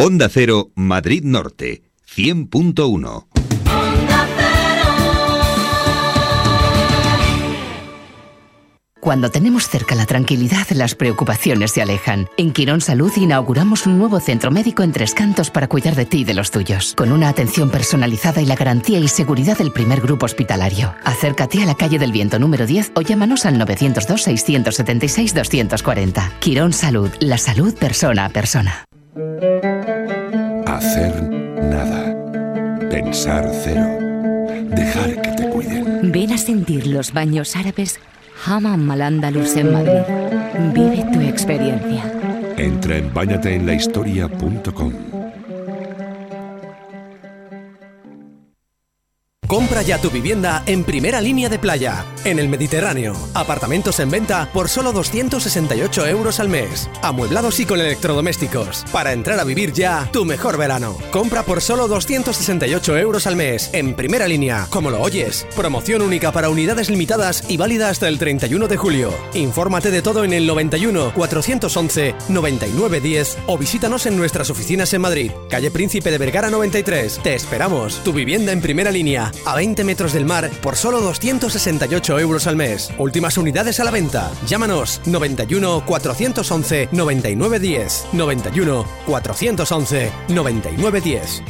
Onda Cero, Madrid Norte, 100.1. Cuando tenemos cerca la tranquilidad, las preocupaciones se alejan. En Quirón Salud inauguramos un nuevo centro médico en Tres Cantos para cuidar de ti y de los tuyos, con una atención personalizada y la garantía y seguridad del primer grupo hospitalario. Acércate a la calle del Viento número 10 o llámanos al 902-676-240. Quirón Salud, la salud persona a persona. Hacer nada. Pensar cero. Dejar que te cuiden. Ven a sentir los baños árabes Hammam Malandalus en Madrid. Vive tu experiencia. Entra en bañateenlahistoria.com. Compra ya tu vivienda en primera línea de playa, en el Mediterráneo. Apartamentos en venta por solo 268 euros al mes. Amueblados y con electrodomésticos. Para entrar a vivir ya tu mejor verano. Compra por solo 268 euros al mes, en primera línea, como lo oyes. Promoción única para unidades limitadas y válida hasta el 31 de julio. Infórmate de todo en el 91 411 9910 o visítanos en nuestras oficinas en Madrid, calle Príncipe de Vergara 93. Te esperamos. Tu vivienda en primera línea a 20 metros del mar por solo 268 euros al mes. Últimas unidades a la venta. Llámanos 91 411 9910. 91 411 9910.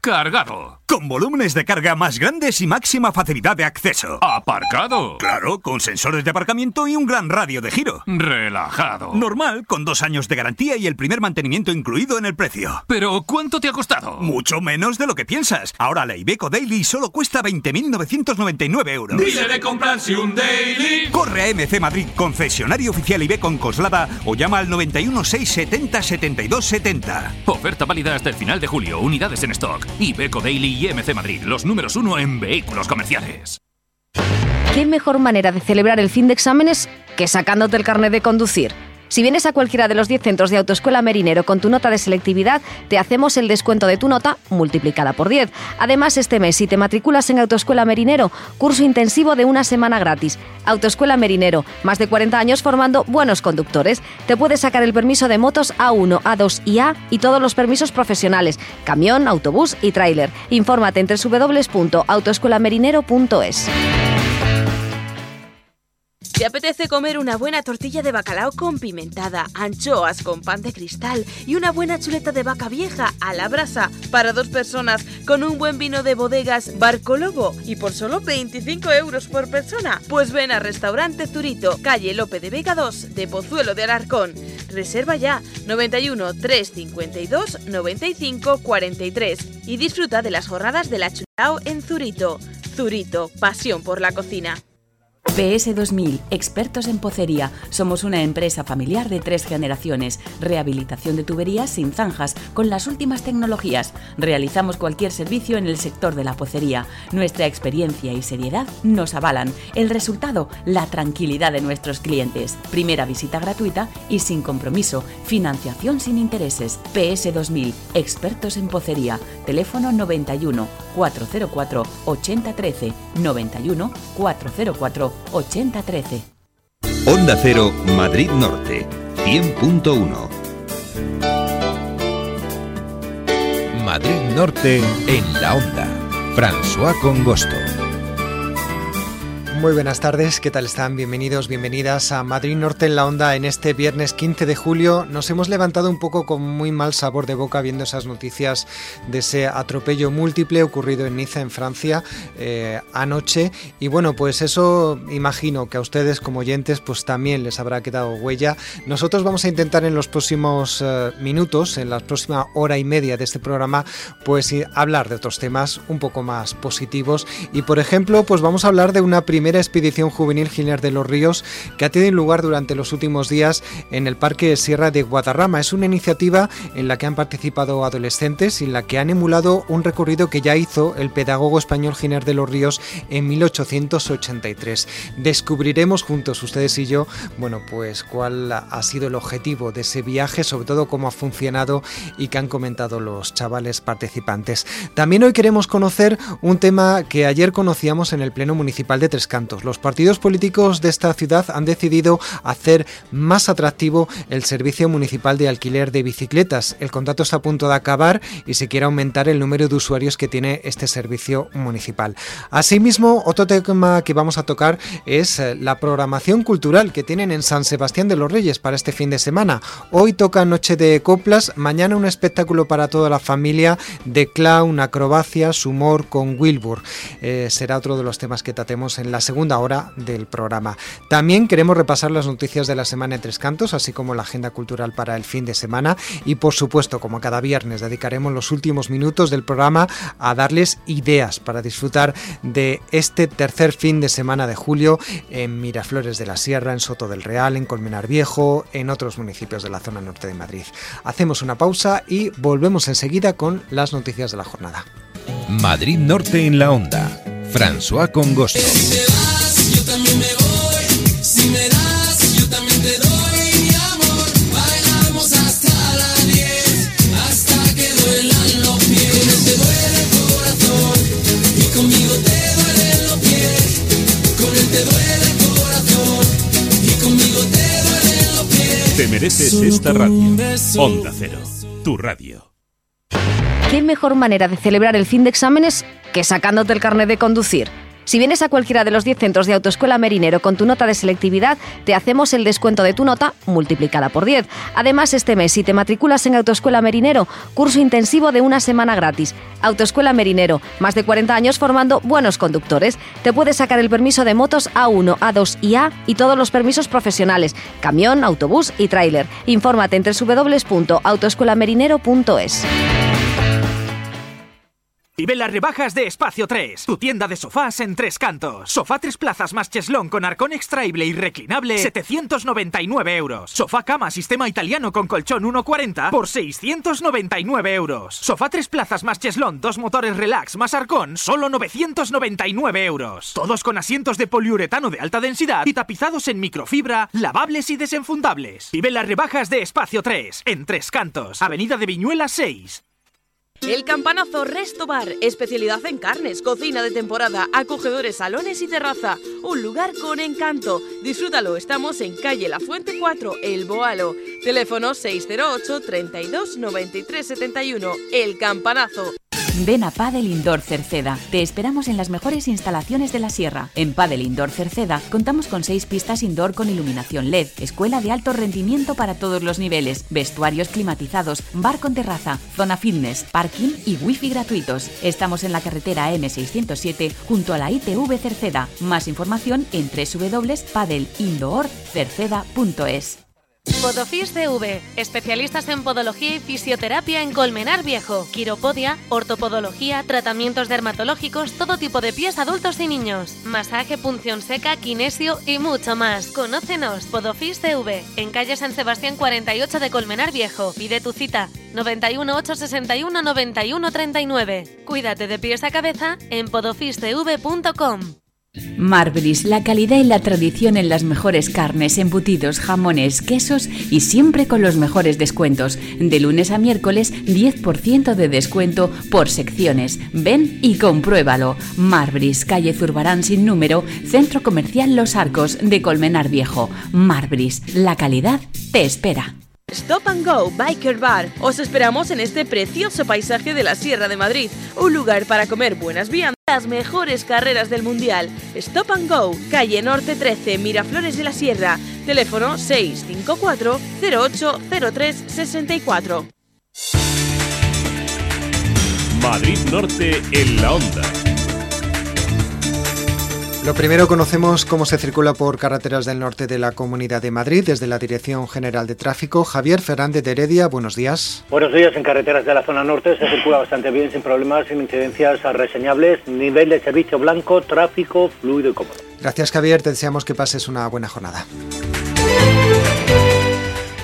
Cargado. Con volúmenes de carga más grandes y máxima facilidad de acceso. Aparcado. Claro, con sensores de aparcamiento y un gran radio de giro. Relajado. Normal, con dos años de garantía y el primer mantenimiento incluido en el precio. Pero, ¿cuánto te ha costado? Mucho menos de lo que piensas. Ahora la Ibeco Daily solo cuesta 20.999 euros. Dile de comprarse un Daily. Corre a MC Madrid, concesionario oficial Ibeco en Coslada o llama al 91 670 72 70. Oferta válida hasta el final de julio. Unidades en stock. Ibeco Daily y MC Madrid, los números uno en vehículos comerciales. ¿Qué mejor manera de celebrar el fin de exámenes que sacándote el carnet de conducir? Si vienes a cualquiera de los 10 centros de Autoescuela Merinero con tu nota de selectividad, te hacemos el descuento de tu nota multiplicada por 10. Además, este mes, si te matriculas en Autoescuela Merinero, curso intensivo de una semana gratis. Autoescuela Merinero, más de 40 años formando buenos conductores. Te puedes sacar el permiso de motos A1, A2 y A y todos los permisos profesionales, camión, autobús y tráiler. Infórmate en www.autoescuelamerinero.es. ¿Te apetece comer una buena tortilla de bacalao con pimentada, anchoas con pan de cristal y una buena chuleta de vaca vieja a la brasa para dos personas con un buen vino de bodegas Barco Lobo y por solo 25 euros por persona? Pues ven a Restaurante Zurito, calle Lope de Vega 2 de Pozuelo de Alarcón. Reserva ya 91 352 95 43 y disfruta de las jornadas de la chulao en Zurito. Zurito, pasión por la cocina. PS 2000, expertos en pocería. Somos una empresa familiar de tres generaciones. Rehabilitación de tuberías sin zanjas, con las últimas tecnologías. Realizamos cualquier servicio en el sector de la pocería. Nuestra experiencia y seriedad nos avalan. El resultado, la tranquilidad de nuestros clientes. Primera visita gratuita y sin compromiso. Financiación sin intereses. PS 2000, expertos en pocería. Teléfono 91 404 8013 91 404 8013. Onda Cero, Madrid Norte, 100.1. Madrid Norte en la onda. François Congosto. Muy buenas tardes, ¿qué tal están? Bienvenidos, bienvenidas a Madrid Norte en la Onda en este viernes 15 de julio. Nos hemos levantado un poco con muy mal sabor de boca viendo esas noticias de ese atropello múltiple ocurrido en Niza, en Francia, eh, anoche. Y bueno, pues eso imagino que a ustedes como oyentes pues también les habrá quedado huella. Nosotros vamos a intentar en los próximos eh, minutos, en la próxima hora y media de este programa, pues hablar de otros temas un poco más positivos. Y por ejemplo, pues vamos a hablar de una primera expedición juvenil Giner de los Ríos que ha tenido lugar durante los últimos días en el Parque Sierra de Guadarrama. Es una iniciativa en la que han participado adolescentes y en la que han emulado un recorrido que ya hizo el pedagogo español Giner de los Ríos en 1883. Descubriremos juntos, ustedes y yo, bueno, pues cuál ha sido el objetivo de ese viaje, sobre todo cómo ha funcionado y qué han comentado los chavales participantes. También hoy queremos conocer un tema que ayer conocíamos en el Pleno Municipal de Tres Cantos. Los partidos políticos de esta ciudad han decidido hacer más atractivo el servicio municipal de alquiler de bicicletas. El contrato está a punto de acabar y se quiere aumentar el número de usuarios que tiene este servicio municipal. Asimismo, otro tema que vamos a tocar es eh, la programación cultural que tienen en San Sebastián de los Reyes para este fin de semana. Hoy toca Noche de Coplas, mañana un espectáculo para toda la familia de clown, acrobacias, humor con Wilbur. Eh, será otro de los temas que tratemos en la segunda hora del programa. También queremos repasar las noticias de la semana en Tres Cantos, así como la agenda cultural para el fin de semana y por supuesto, como cada viernes, dedicaremos los últimos minutos del programa a darles ideas para disfrutar de este tercer fin de semana de julio en Miraflores de la Sierra, en Soto del Real, en Colmenar Viejo, en otros municipios de la zona norte de Madrid. Hacemos una pausa y volvemos enseguida con las noticias de la jornada. Madrid Norte en la onda. François Congosto. Te mereces esta radio. Onda Cero, tu radio. ¿Qué mejor manera de celebrar el fin de exámenes que sacándote el carnet de conducir? Si vienes a cualquiera de los 10 centros de Autoescuela Merinero con tu nota de selectividad, te hacemos el descuento de tu nota multiplicada por 10. Además, este mes, si te matriculas en Autoescuela Merinero, curso intensivo de una semana gratis. Autoescuela Merinero, más de 40 años formando buenos conductores. Te puedes sacar el permiso de motos A1, A2 y A y todos los permisos profesionales, camión, autobús y tráiler. Infórmate en www.autoescuelamerinero.es. Vive las rebajas de Espacio 3, tu tienda de sofás en tres cantos. Sofá tres plazas más cheslón con arcón extraíble y reclinable, 799 euros. Sofá cama sistema italiano con colchón 1,40 por 699 euros. Sofá tres plazas más cheslón, dos motores relax más arcón, solo 999 euros. Todos con asientos de poliuretano de alta densidad y tapizados en microfibra, lavables y desenfundables. Vive las rebajas de Espacio 3, en tres cantos, Avenida de Viñuela 6. El Campanazo Resto Bar, especialidad en carnes, cocina de temporada, acogedores salones y terraza. Un lugar con encanto. Disfrútalo, estamos en calle La Fuente 4, El Boalo. Teléfono 608 32 93 71. El Campanazo. Ven a Padel Indoor Cerceda. Te esperamos en las mejores instalaciones de la sierra. En Padel Indoor Cerceda contamos con seis pistas indoor con iluminación LED, escuela de alto rendimiento para todos los niveles, vestuarios climatizados, bar con terraza, zona fitness, parking y wifi gratuitos. Estamos en la carretera M607 junto a la ITV Cerceda. Más información en www.padelindoorcerceda.es. Podofis CV, especialistas en podología y fisioterapia en Colmenar Viejo, quiropodia, ortopodología, tratamientos dermatológicos, todo tipo de pies adultos y niños, masaje, punción seca, kinesio y mucho más. Conócenos, Podofis CV, en calle San Sebastián 48 de Colmenar Viejo. Pide tu cita 91 861 91 39. Cuídate de pies a cabeza en podofiscv.com. Marbris, la calidad y la tradición en las mejores carnes, embutidos, jamones, quesos y siempre con los mejores descuentos. De lunes a miércoles, 10% de descuento por secciones. Ven y compruébalo. Marbris, calle Zurbarán sin número, Centro Comercial Los Arcos de Colmenar Viejo. Marbris, la calidad te espera. Stop and Go Biker Bar. Os esperamos en este precioso paisaje de la Sierra de Madrid, un lugar para comer buenas viandas, las mejores carreras del mundial. Stop and Go, calle Norte 13, Miraflores de la Sierra. Teléfono 654 0803 64. Madrid Norte en la onda. Lo primero conocemos cómo se circula por carreteras del norte de la Comunidad de Madrid desde la Dirección General de Tráfico. Javier Fernández de Heredia, buenos días. Buenos días. En carreteras de la zona norte se circula bastante bien, sin problemas, sin incidencias reseñables. Nivel de servicio blanco, tráfico fluido y cómodo. Gracias Javier, te deseamos que pases una buena jornada.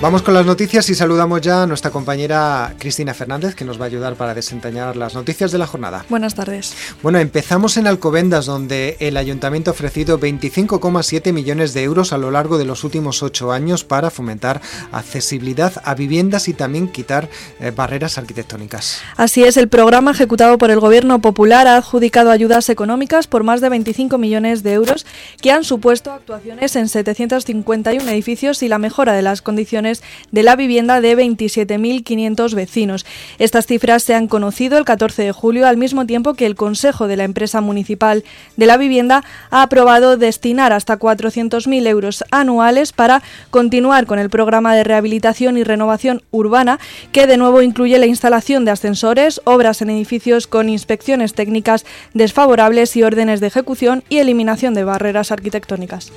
Vamos con las noticias y saludamos ya a nuestra compañera Cristina Fernández, que nos va a ayudar para desentrañar las noticias de la jornada. Buenas tardes. Bueno, empezamos en Alcobendas, donde el ayuntamiento ha ofrecido 25,7 millones de euros a lo largo de los últimos ocho años para fomentar accesibilidad a viviendas y también quitar eh, barreras arquitectónicas. Así es, el programa ejecutado por el Gobierno Popular ha adjudicado ayudas económicas por más de 25 millones de euros que han supuesto actuaciones en 751 edificios y la mejora de las condiciones de la vivienda de 27.500 vecinos. Estas cifras se han conocido el 14 de julio, al mismo tiempo que el Consejo de la Empresa Municipal de la Vivienda ha aprobado destinar hasta 400.000 euros anuales para continuar con el programa de rehabilitación y renovación urbana, que de nuevo incluye la instalación de ascensores, obras en edificios con inspecciones técnicas desfavorables y órdenes de ejecución y eliminación de barreras arquitectónicas.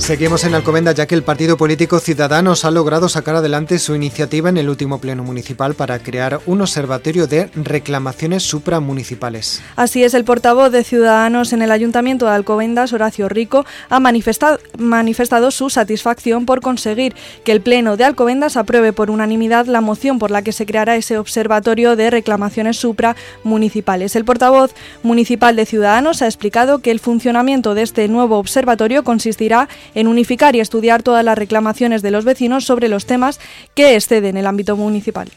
Seguimos en Alcomenda ya que el partido político Ciudadanos ha logrado sacar adelante su iniciativa en el último pleno municipal para crear un observatorio de reclamaciones supramunicipales. Así es, el portavoz de Ciudadanos en el Ayuntamiento de Alcobendas, Horacio Rico, ha manifestado, manifestado su satisfacción por conseguir que el pleno de Alcobendas apruebe por unanimidad la moción por la que se creará ese observatorio de reclamaciones supramunicipales. El portavoz municipal de Ciudadanos ha explicado que el funcionamiento de este nuevo observatorio consistirá en unificar y estudiar todas las reclamaciones de los vecinos sobre los temas que exceden el ámbito municipal.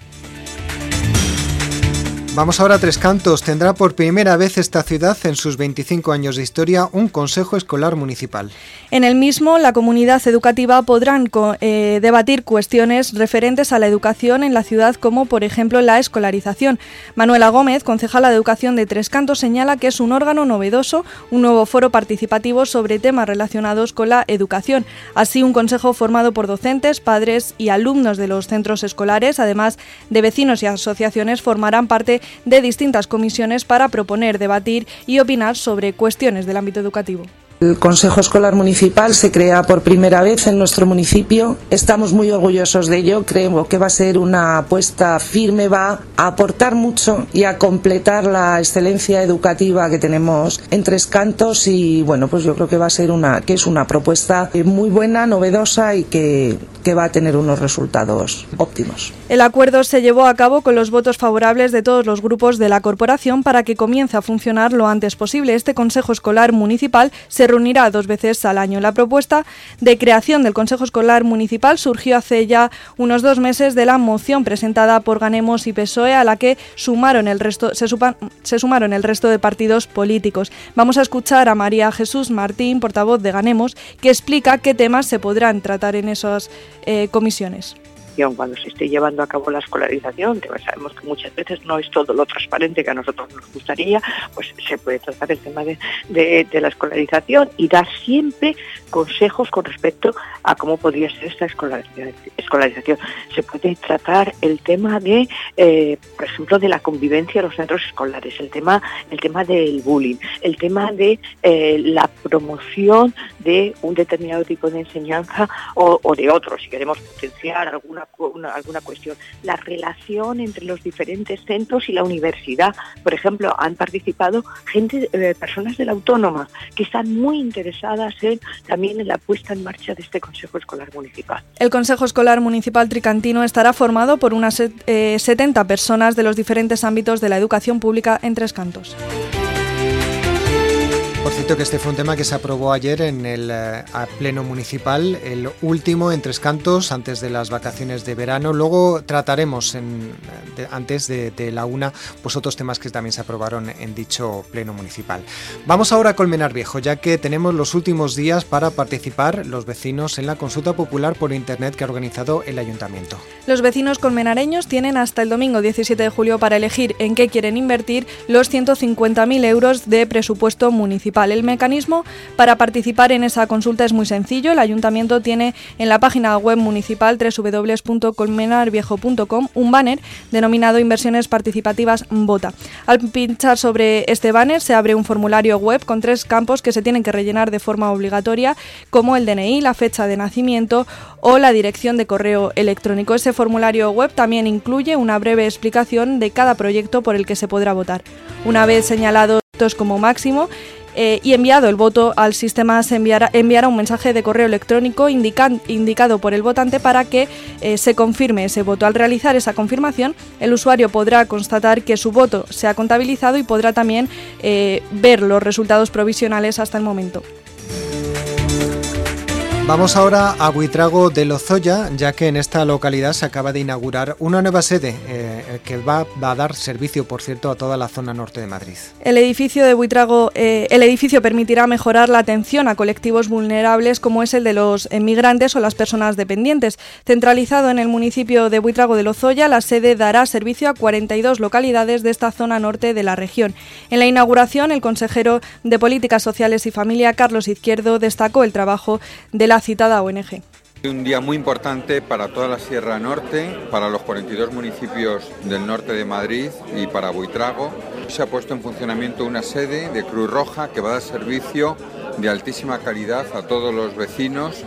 Vamos ahora a Tres Cantos. Tendrá por primera vez esta ciudad en sus 25 años de historia un consejo escolar municipal. En el mismo, la comunidad educativa podrán eh, debatir cuestiones referentes a la educación en la ciudad, como por ejemplo la escolarización. Manuela Gómez, concejala de Educación de Tres Cantos, señala que es un órgano novedoso, un nuevo foro participativo sobre temas relacionados con la educación. Así, un consejo formado por docentes, padres y alumnos de los centros escolares, además de vecinos y asociaciones, formarán parte de distintas comisiones para proponer, debatir y opinar sobre cuestiones del ámbito educativo. El Consejo Escolar Municipal se crea por primera vez en nuestro municipio. Estamos muy orgullosos de ello. Creo que va a ser una apuesta firme, va a aportar mucho y a completar la excelencia educativa que tenemos en Tres Cantos y bueno, pues yo creo que va a ser una que es una propuesta muy buena, novedosa y que, que va a tener unos resultados óptimos. El acuerdo se llevó a cabo con los votos favorables de todos los grupos de la corporación para que comience a funcionar lo antes posible. Este Consejo Escolar Municipal se reunirá dos veces al año. La propuesta de creación del Consejo Escolar Municipal surgió hace ya unos dos meses de la moción presentada por Ganemos y PSOE a la que sumaron el resto, se, sumaron el resto de partidos políticos. Vamos a escuchar a María Jesús Martín, portavoz de Ganemos, que explica qué temas se podrán tratar en esas eh, comisiones cuando se esté llevando a cabo la escolarización, que sabemos que muchas veces no es todo lo transparente que a nosotros nos gustaría, pues se puede tratar el tema de, la escolarización y dar siempre consejos con respecto a cómo podría ser esta escolarización. Se puede tratar el tema de, eh, por ejemplo, de la convivencia en los centros escolares, el tema, el tema del bullying, el tema de eh, la promoción de un determinado tipo de enseñanza o de otro, si queremos potenciar alguna alguna cuestión. La relación entre los diferentes centros y la universidad. Por ejemplo, han participado gente, eh, personas de la autónoma que están muy interesadas en, también en la puesta en marcha de este Consejo Escolar Municipal. El Consejo Escolar Municipal Tricantino estará formado por unas 70 eh, personas de los diferentes ámbitos de la educación pública en Tres Cantos. Por cierto que este fue un tema que se aprobó ayer en el eh, pleno municipal, el último en Tres Cantos antes de las vacaciones de verano. Luego trataremos en, antes de, la una pues otros temas que también se aprobaron en dicho pleno municipal. Vamos ahora a Colmenar Viejo, ya que tenemos los últimos días para participar los vecinos en la consulta popular por internet que ha organizado el ayuntamiento. Los vecinos colmenareños tienen hasta el domingo 17 de julio para elegir en qué quieren invertir los 150.000 euros de presupuesto municipal el mecanismo para participar en esa consulta es muy sencillo. El ayuntamiento tiene en la página web municipal www.colmenarviejo.com un banner denominado Inversiones Participativas Vota. Al pinchar sobre este banner se abre un formulario web con tres campos que se tienen que rellenar de forma obligatoria, como el DNI, la fecha de nacimiento o la dirección de correo electrónico. Ese formulario web también incluye una breve explicación de cada proyecto por el que se podrá votar. Una vez señalados como máximo, eh, y enviado el voto al sistema se enviará, enviará un mensaje de correo electrónico indicado por el votante para que eh, se confirme ese voto. Al realizar esa confirmación, el usuario podrá constatar que su voto se ha contabilizado y podrá también eh, ver los resultados provisionales hasta el momento. Vamos ahora a Buitrago de Lozoya, ya que en esta localidad se acaba de inaugurar una nueva sede eh, que va, a dar servicio, por cierto, a toda la zona norte de Madrid. El edificio de Buitrago, eh, el edificio permitirá mejorar la atención a colectivos vulnerables como es el de los inmigrantes o las personas dependientes. Centralizado en el municipio de Buitrago de Lozoya, la sede dará servicio a 42 localidades de esta zona norte de la región. En la inauguración, el consejero de Políticas Sociales y Familia, Carlos Izquierdo, destacó el trabajo de la la citada ONG. Un día muy importante para toda la Sierra Norte, para los 42 municipios del norte de Madrid y para Buitrago. Se ha puesto en funcionamiento una sede de Cruz Roja que va a dar servicio de altísima calidad a todos los vecinos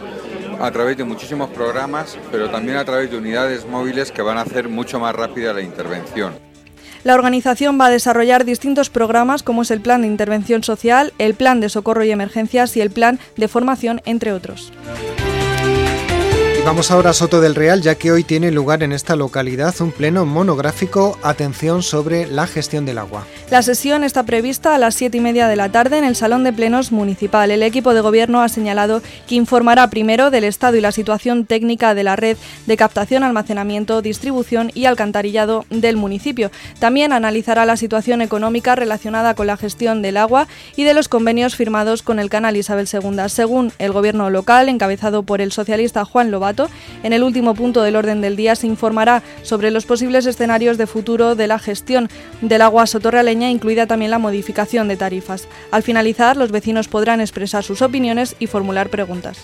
a través de muchísimos programas, pero también a través de unidades móviles que van a hacer mucho más rápida la intervención. La organización va a desarrollar distintos programas como es el Plan de Intervención Social, el Plan de Socorro y Emergencias y el Plan de Formación, entre otros. Vamos ahora a Soto del Real, ya que hoy tiene lugar en esta localidad un pleno monográfico Atención sobre la gestión del agua. La sesión está prevista a las siete y media de la tarde en el Salón de Plenos Municipal. El equipo de gobierno ha señalado que informará primero del estado y la situación técnica de la red de captación, almacenamiento, distribución y alcantarillado del municipio. También analizará la situación económica relacionada con la gestión del agua y de los convenios firmados con el canal Isabel II. Según el gobierno local, encabezado por el socialista Juan Lobato, en el último punto del orden del día se informará sobre los posibles escenarios de futuro de la gestión del agua sotorrealeña, incluida también la modificación de tarifas. Al finalizar, los vecinos podrán expresar sus opiniones y formular preguntas.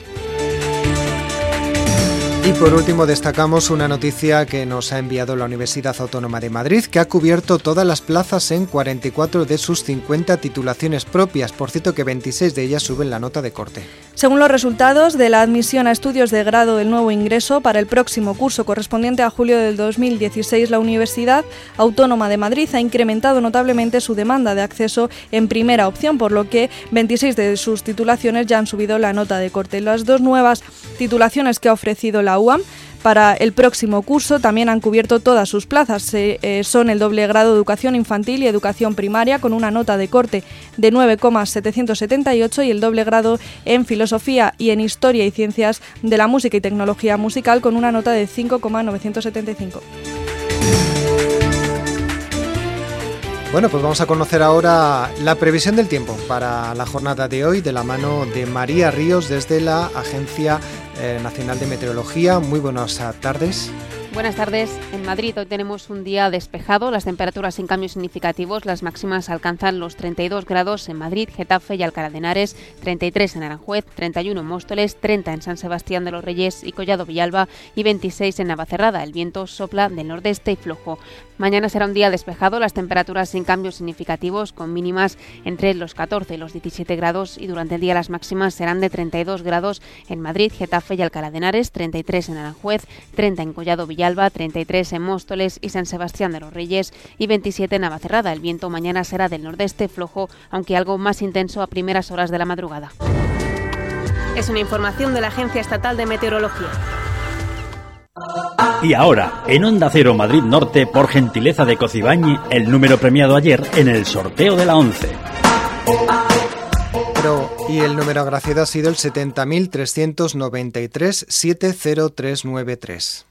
Y por último destacamos una noticia que nos ha enviado la Universidad Autónoma de Madrid, que ha cubierto todas las plazas en 44 de sus 50 titulaciones propias. Por cierto que 26 de ellas suben la nota de corte. Según los resultados de la admisión a estudios de grado del nuevo ingreso para el próximo curso correspondiente a julio del 2016, la Universidad Autónoma de Madrid ha incrementado notablemente su demanda de acceso en primera opción, por lo que 26 de sus titulaciones ya han subido la nota de corte. Las dos nuevas titulaciones que ha ofrecido la UAM para el próximo curso también han cubierto todas sus plazas. Eh, son el doble grado Educación Infantil y Educación Primaria con una nota de corte de 9,778 y el doble grado en Filosofía y en Historia y Ciencias de la Música y Tecnología Musical con una nota de 5,975. Bueno, pues vamos a conocer ahora la previsión del tiempo para la jornada de hoy de la mano de María Ríos desde la Agencia eh, Nacional de Meteorología. Muy buenas tardes. Buenas tardes. En Madrid hoy tenemos un día despejado, las temperaturas sin cambios significativos, las máximas alcanzan los 32 grados en Madrid, Getafe y Alcalá de Henares, 33 en Aranjuez, 31 en Móstoles, 30 en San Sebastián de los Reyes y Collado Villalba y 26 en Navacerrada. El viento sopla del nordeste y flojo. Mañana será un día despejado, las temperaturas sin cambios significativos, con mínimas entre los 14 y los 17 grados y durante el día las máximas serán de 32 grados en Madrid, Getafe y Alcalá de Henares, 33 en Aranjuez, 30 en Collado Villalba Alba, 33 en Móstoles y San Sebastián de los Reyes y 27 en Navacerrada. El viento mañana será del nordeste flojo, aunque algo más intenso a primeras horas de la madrugada. Es una información de la Agencia Estatal de Meteorología. Y ahora, en Onda Cero Madrid Norte, por gentileza de Cocibañi, el número premiado ayer en el sorteo de la 11. y el número agraciado ha sido el 70.393 70393.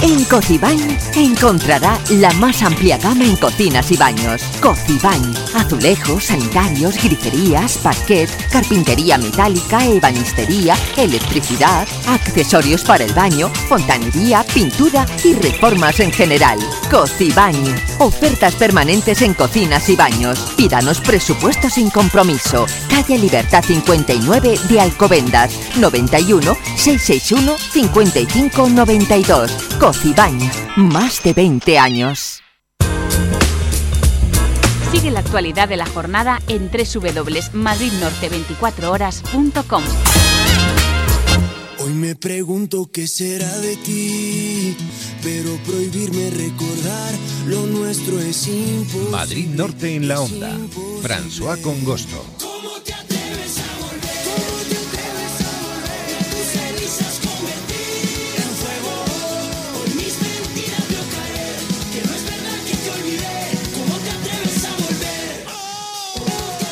En Cocibañ encontrará la más amplia gama en cocinas y baños. Cocibañ, azulejos, sanitarios, griferías, parquet, carpintería metálica, ebanistería, electricidad, accesorios para el baño, fontanería, pintura y reformas en general. Cocibañ, ofertas permanentes en cocinas y baños. Pídanos presupuesto sin compromiso. Calle Libertad 59 de Alcobendas, 91 661 5592. Cocibañ, más de 20 años. Sigue la actualidad de la jornada en www.madridnorte24horas.com. Hoy me pregunto qué será de ti, pero prohibirme recordar lo nuestro es imposible. Madrid Norte en la onda. François Congosto.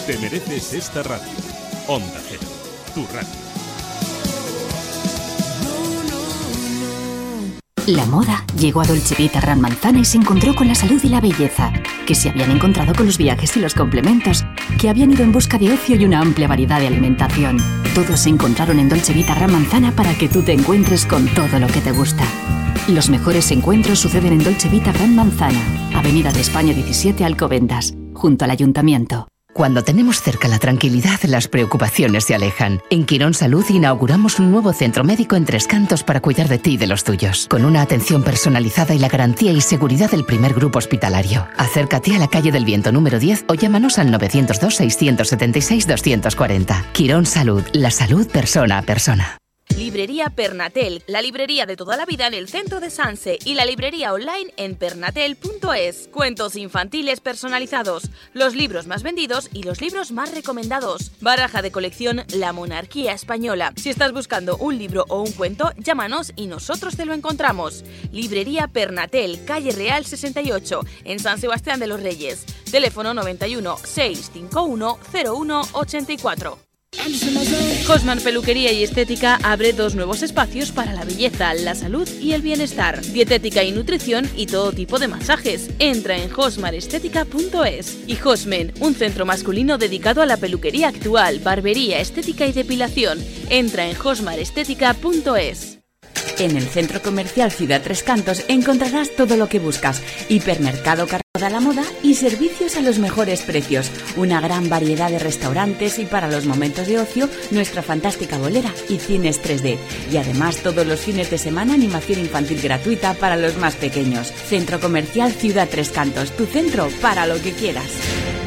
Es esta radio. Onda Cero, tu radio. La moda llegó a Dolce Vita Gran Manzana y se encontró con la salud y la belleza, que se habían encontrado con los viajes y los complementos, que habían ido en busca de ocio y una amplia variedad de alimentación. Todos se encontraron en Dolce Vita Gran Manzana para que tú te encuentres con todo lo que te gusta. Los mejores encuentros suceden en Dolce Vita Gran Manzana, Avenida de España 17 Alcobendas, junto al Ayuntamiento. Cuando tenemos cerca la tranquilidad, las preocupaciones se alejan. En Quirón Salud inauguramos un nuevo centro médico en Tres Cantos para cuidar de ti y de los tuyos, con una atención personalizada y la garantía y seguridad del primer grupo hospitalario. Acércate a la calle del Viento número 10 o llámanos al 902-676-240. Quirón Salud, la salud persona a persona. Librería Pernatel, la librería de toda la vida en el centro de Sanse y la librería online en pernatel.es. Cuentos infantiles personalizados, los libros más vendidos y los libros más recomendados. Baraja de colección La Monarquía Española. Si estás buscando un libro o un cuento, llámanos y nosotros te lo encontramos. Librería Pernatel, calle Real 68, en San Sebastián de los Reyes. Teléfono 91 651 0184. Cosman Peluquería y Estética abre dos nuevos espacios para la belleza, la salud y el bienestar. Dietética y nutrición y todo tipo de masajes. Entra en hosmarestética.es. Y Hosmen, un centro masculino dedicado a la peluquería actual, barbería, estética y depilación. Entra en hosmarestética.es. En el centro comercial Ciudad Tres Cantos encontrarás todo lo que buscas. Hipermercado Carrefour a la moda y servicios a los mejores precios. Una gran variedad de restaurantes y para los momentos de ocio, nuestra fantástica bolera y cines 3D. Y además todos los fines de semana animación infantil gratuita para los más pequeños. Centro comercial Ciudad Tres Cantos, tu centro para lo que quieras.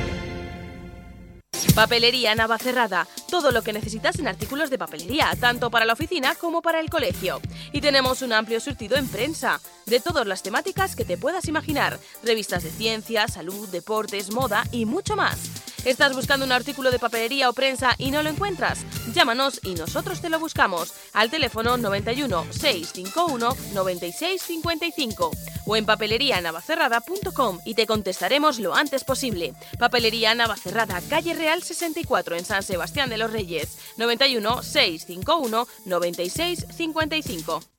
Papelería Navacerrada. Todo lo que necesitas en artículos de papelería, tanto para la oficina como para el colegio. Y tenemos un amplio surtido en prensa, de todas las temáticas que te puedas imaginar. Revistas de ciencia, salud, deportes, moda y mucho más. ¿Estás buscando un artículo de papelería o prensa y no lo encuentras? Llámanos y nosotros te lo buscamos al teléfono 91 651 96 55 o en papelerianavacerrada.com y te contestaremos lo antes posible. Papelería Navacerrada, calle Real 64 en San Sebastián de los Reyes, 91 651 96 55.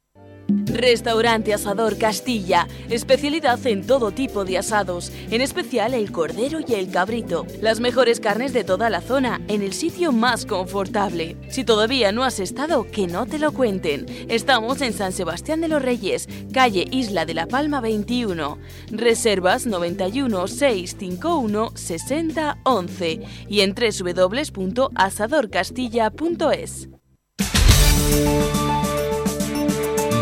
Restaurante Asador Castilla, especialidad en todo tipo de asados, en especial el cordero y el cabrito. Las mejores carnes de toda la zona, en el sitio más confortable. Si todavía no has estado, que no te lo cuenten. Estamos en San Sebastián de los Reyes, calle Isla de la Palma 21. Reservas 91 651 60 11 y en www.asadorcastilla.es.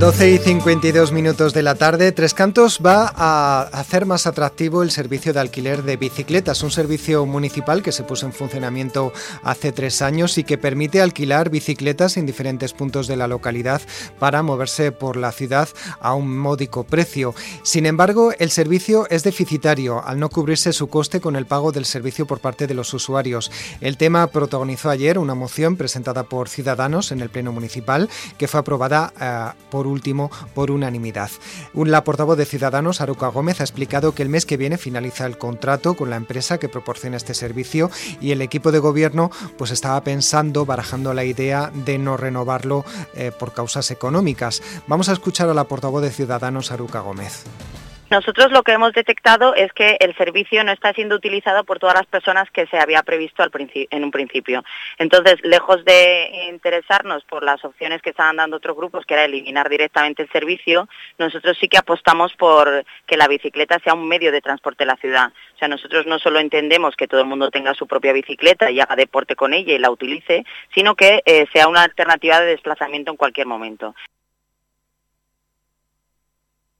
12 y 52 minutos de la tarde, Tres Cantos va a hacer más atractivo el servicio de alquiler de bicicletas, un servicio municipal que se puso en funcionamiento hace tres años y que permite alquilar bicicletas en diferentes puntos de la localidad para moverse por la ciudad a un módico precio. Sin embargo, el servicio es deficitario al no cubrirse su coste con el pago del servicio por parte de los usuarios. El tema protagonizó ayer una moción presentada por Ciudadanos en el Pleno Municipal que fue aprobada eh, por último por unanimidad. La portavoz de Ciudadanos, Aruca Gómez, ha explicado que el mes que viene finaliza el contrato con la empresa que proporciona este servicio y el equipo de gobierno pues estaba pensando, barajando la idea de no renovarlo eh, por causas económicas. Vamos a escuchar a la portavoz de Ciudadanos, Aruca Gómez. Nosotros lo que hemos detectado es que el servicio no está siendo utilizado por todas las personas que se había previsto en un principio. Entonces, lejos de interesarnos por las opciones que estaban dando otros grupos, que era eliminar directamente el servicio, nosotros sí que apostamos por que la bicicleta sea un medio de transporte de la ciudad. O sea, nosotros no solo entendemos que todo el mundo tenga su propia bicicleta y haga deporte con ella y la utilice, sino que eh, sea una alternativa de desplazamiento en cualquier momento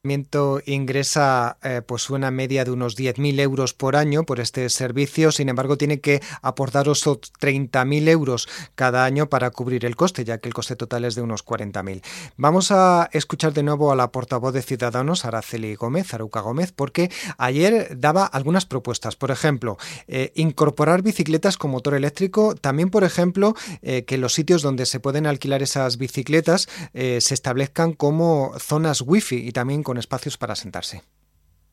ingresa eh, pues una media de unos 10.000 euros por año por este servicio, sin embargo tiene que aportar otros 30.000 euros cada año para cubrir el coste, ya que el coste total es de unos 40.000. Vamos a escuchar de nuevo a la portavoz de Ciudadanos, Araceli Gómez, Aruca Gómez, porque ayer daba algunas propuestas, por ejemplo, eh, incorporar bicicletas con motor eléctrico, también por ejemplo eh, que los sitios donde se pueden alquilar esas bicicletas se establezcan como zonas wifi y también con espacios para sentarse.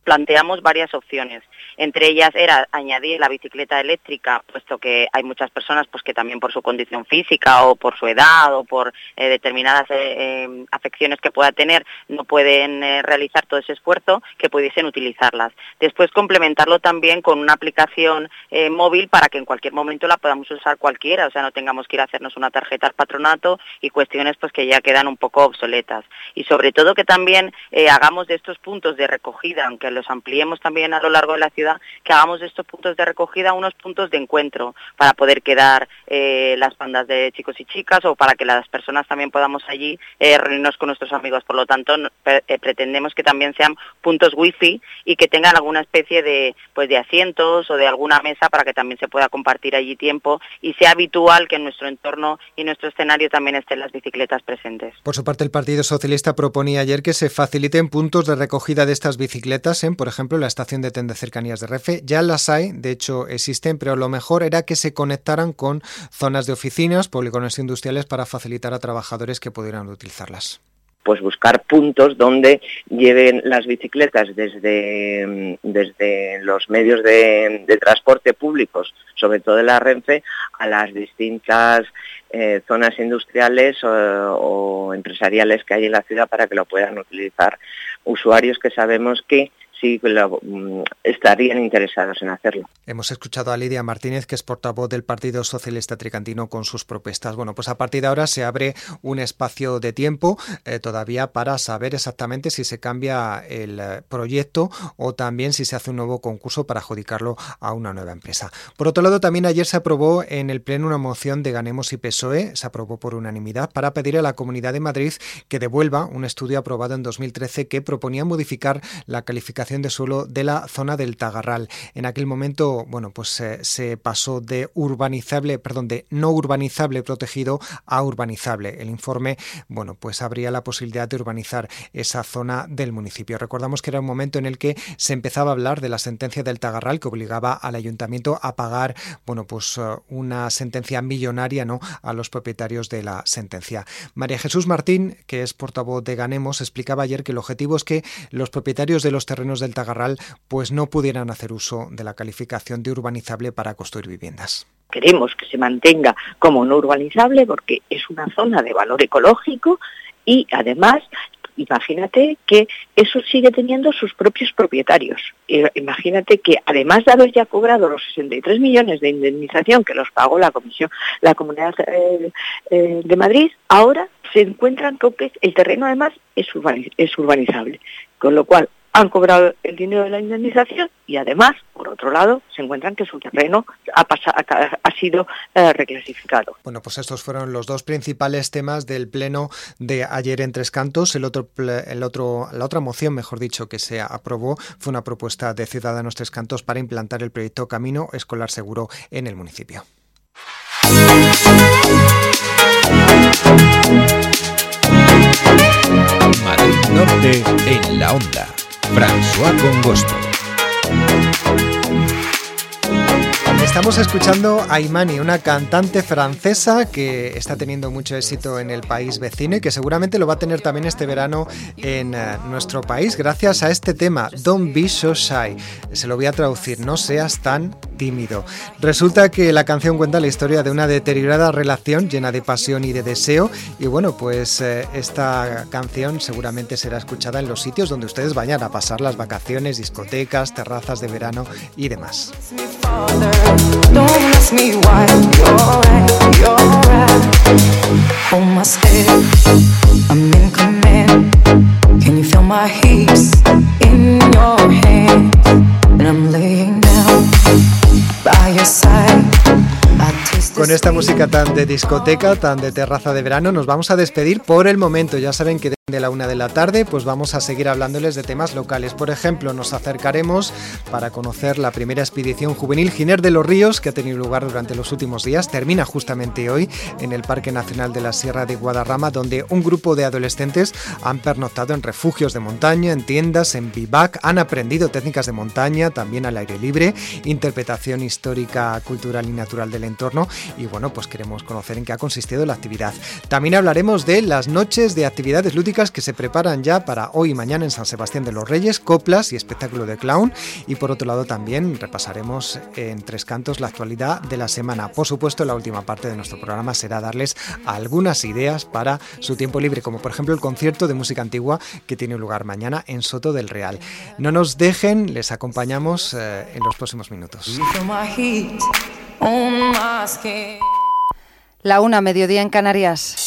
Planteamos varias opciones. Entre ellas era añadir la bicicleta eléctrica, puesto que hay muchas personas pues, que también por su condición física o por su edad o por eh, determinadas eh, afecciones que pueda tener no pueden realizar todo ese esfuerzo, que pudiesen utilizarlas. Después complementarlo también con una aplicación móvil para que en cualquier momento la podamos usar cualquiera, o sea, no tengamos que ir a hacernos una tarjeta al patronato y cuestiones pues que ya quedan un poco obsoletas. Y sobre todo que también hagamos de estos puntos de recogida, aunque los ampliemos también a lo largo de la ciudad, que hagamos de estos puntos de recogida unos puntos de encuentro para poder quedar eh, las bandas de chicos y chicas o para que las personas también podamos allí eh, reunirnos con nuestros amigos. Por lo tanto, eh, pretendemos que también sean puntos wifi y que tengan alguna especie de, pues, de asientos o de alguna mesa para que también se pueda compartir allí tiempo y sea habitual que en nuestro entorno y nuestro escenario también estén las bicicletas presentes. Por su parte, el Partido Socialista proponía ayer que se faciliten puntos de recogida de estas bicicletas por ejemplo, la estación de tren de cercanías de Refe. Ya las hay, de hecho existen, pero lo mejor era que se conectaran con zonas de oficinas, polígonos industriales para facilitar a trabajadores que pudieran utilizarlas pues buscar puntos donde lleven las bicicletas desde, desde los medios de, transporte públicos, sobre todo de la Renfe, a las distintas eh, zonas industriales o empresariales que hay en la ciudad para que lo puedan utilizar usuarios que sabemos que sí mm, estarían interesados en hacerlo. Hemos escuchado a Lidia Martínez, que es portavoz del Partido Socialista Tricantino, con sus propuestas. Bueno, pues a partir de ahora se abre un espacio de tiempo eh, todavía para saber exactamente si se cambia el eh, proyecto o también si se hace un nuevo concurso para adjudicarlo a una nueva empresa. Por otro lado, también ayer se aprobó en el Pleno una moción de Ganemos y PSOE, se aprobó por unanimidad, para pedir a la Comunidad de Madrid que devuelva un estudio aprobado en 2013 que proponía modificar la calificación de suelo de la zona del Tagarral. En aquel momento, bueno, pues eh, se pasó de urbanizable, perdón, de no urbanizable protegido a urbanizable. El informe, bueno, pues habría la posibilidad de urbanizar esa zona del municipio. Recordamos que era un momento en el que se empezaba a hablar de la sentencia del Tagarral que obligaba al ayuntamiento a pagar, bueno, pues eh, una sentencia millonaria, ¿no?, a los propietarios de la sentencia. María Jesús Martín, que es portavoz de Ganemos, explicaba ayer que el objetivo es que los propietarios de los terrenos del Tagarral pues no pudieran hacer uso de la calificación de urbanizable para construir viviendas. Queremos que se mantenga como no urbanizable porque es una zona de valor ecológico y además imagínate que eso sigue teniendo sus propios propietarios. Imagínate que además de haber ya cobrado los 63 millones de indemnización que los pagó la Comisión, la Comunidad eh, eh, de Madrid, ahora se encuentran con que el terreno además es urbanizable. Con lo cual, han cobrado el dinero de la indemnización y además, por otro lado, se encuentran que su terreno ha, ha sido eh, reclasificado. Bueno, pues estos fueron los dos principales temas del pleno de ayer en Tres Cantos. El otro, el otro, la otra moción, mejor dicho, que se aprobó fue una propuesta de Ciudadanos Tres Cantos para implantar el proyecto Camino Escolar Seguro en el municipio. Madrid Norte en la onda. François Congosto. Estamos escuchando a Imani, una cantante francesa que está teniendo mucho éxito en el país vecino y que seguramente lo va a tener también este verano en eh, nuestro país gracias a este tema, Don't Be So Shy. Se lo voy a traducir, no seas tan tímido. Resulta que la canción cuenta la historia de una deteriorada relación llena de pasión y de deseo y bueno, pues eh, esta canción seguramente será escuchada en los sitios donde ustedes vayan a pasar las vacaciones, discotecas, terrazas de verano y demás. Don't ask me why. You're right, you're right. Hold my step. I'm in command. Can you feel my heat in your hands? And I'm laying down by your side. Con esta música tan de discoteca, tan de terraza de verano, nos vamos a despedir por el momento. Ya saben que de la una de la tarde, pues vamos a seguir hablándoles de temas locales. Por ejemplo, nos acercaremos para conocer la primera expedición juvenil Giner de los Ríos que ha tenido lugar durante los últimos días. Termina justamente hoy en el Parque Nacional de la Sierra de Guadarrama, donde un grupo de adolescentes han pernoctado en refugios de montaña, en tiendas, en bivac, han aprendido técnicas de montaña, también al aire libre, interpretación histórica, cultural y natural del entorno. Y bueno, pues queremos conocer en qué ha consistido la actividad. También hablaremos de las noches de actividades lúdicas músicas que se preparan ya para hoy y mañana en San Sebastián de los Reyes, coplas y espectáculo de clown. Y por otro lado también repasaremos en tres cantos la actualidad de la semana. Por supuesto, la última parte de nuestro programa será darles algunas ideas para su tiempo libre, como por ejemplo el concierto de música antigua que tiene lugar mañana en Soto del Real. No nos dejen, les acompañamos eh, en los próximos minutos. La una, mediodía en Canarias.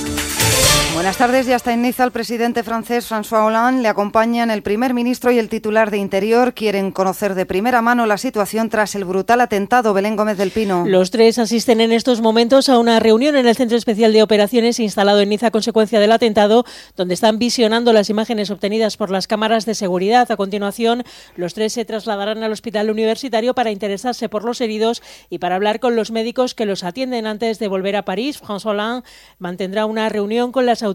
Buenas tardes, ya está en Niza el presidente francés François Hollande. Le acompañan el primer ministro y el titular de Interior. Quieren conocer de primera mano la situación tras el brutal atentado. Belén Gómez del Pino. Los tres asisten en estos momentos a una reunión en el Centro Especial de Operaciones instalado en Niza a consecuencia del atentado, donde están visionando las imágenes obtenidas por las cámaras de seguridad. A continuación, los tres se trasladarán al hospital universitario para interesarse por los heridos y para hablar con los médicos que los atienden antes de volver a París. François Hollande mantendrá una reunión con las autoridades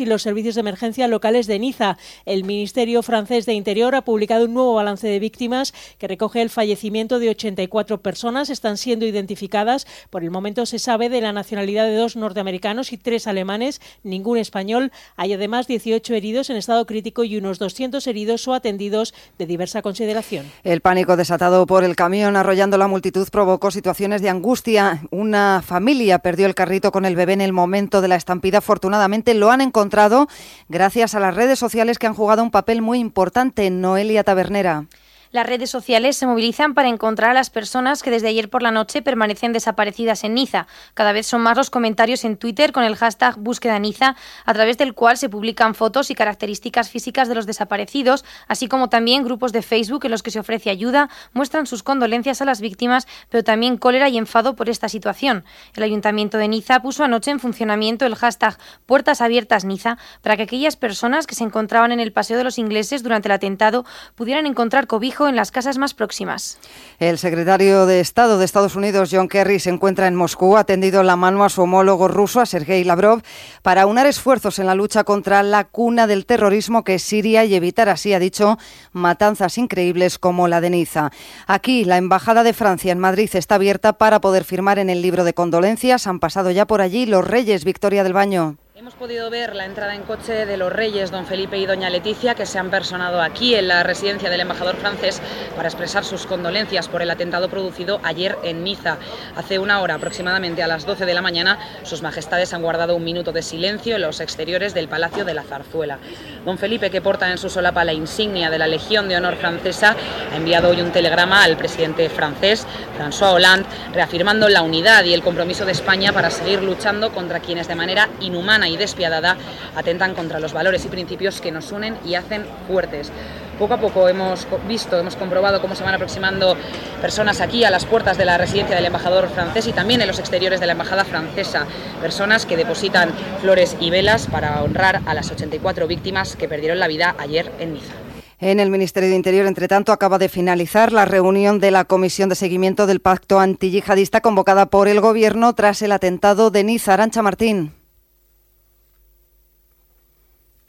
y los servicios de emergencia locales de Niza. El Ministerio francés de Interior ha publicado un nuevo balance de víctimas que recoge el fallecimiento de 84 personas. Están siendo identificadas. Por el momento se sabe de la nacionalidad de dos norteamericanos y tres alemanes, ningún español. Hay además 18 heridos en estado crítico y unos 200 heridos o atendidos de diversa consideración. El pánico desatado por el camión arrollando la multitud provocó situaciones de angustia. Una familia perdió el carrito con el bebé en el momento de la estampida. Afortunadamente lo han encontrado gracias a las redes sociales que han jugado un papel muy importante. en Noelia Tabernera. Las redes sociales se movilizan para encontrar a las personas que desde ayer por la noche permanecen desaparecidas en Niza. Cada vez son más los comentarios en Twitter con el hashtag Búsqueda Niza, a través del cual se publican fotos y características físicas de los desaparecidos, así como también grupos de Facebook en los que se ofrece ayuda, muestran sus condolencias a las víctimas, pero también cólera y enfado por esta situación. El Ayuntamiento de Niza puso anoche en funcionamiento el hashtag Puertas Niza para que aquellas personas que se encontraban en el Paseo de los Ingleses durante el atentado pudieran encontrar cobijo en las casas más próximas. El secretario de Estado de Estados Unidos, John Kerry, se encuentra en Moscú. Ha tendido la mano a su homólogo ruso, a Sergei Lavrov, para unar esfuerzos en la lucha contra la cuna del terrorismo que es Siria y evitar así, ha dicho, matanzas increíbles como la de Niza. Aquí, la Embajada de Francia en Madrid está abierta para poder firmar en el libro de condolencias. Han pasado ya por allí los reyes Victoria del Baño. Hemos podido ver la entrada en coche de los reyes, don Felipe y doña Leticia, que se han personado aquí en la residencia del embajador francés para expresar sus condolencias por el atentado producido ayer en Niza. Hace una hora, aproximadamente a las 12 de la mañana, sus majestades han guardado un minuto de silencio en los exteriores del Palacio de la Zarzuela. Don Felipe, que porta en su solapa la insignia de la Legión de Honor francesa, ha enviado hoy un telegrama al presidente francés, François Hollande, reafirmando la unidad y el compromiso de España para seguir luchando contra quienes de manera inhumana y despiadada atentan contra los valores y principios que nos unen y hacen fuertes. Poco a poco hemos visto, hemos comprobado cómo se van aproximando personas aquí a las puertas de la residencia del embajador francés y también en los exteriores de la embajada francesa. Personas que depositan flores y velas para honrar a las 84 víctimas que perdieron la vida ayer en Niza. En el Ministerio de Interior, entre tanto, acaba de finalizar la reunión de la Comisión de Seguimiento del Pacto Antiyihadista convocada por el Gobierno tras el atentado de Niza. Arancha Martín.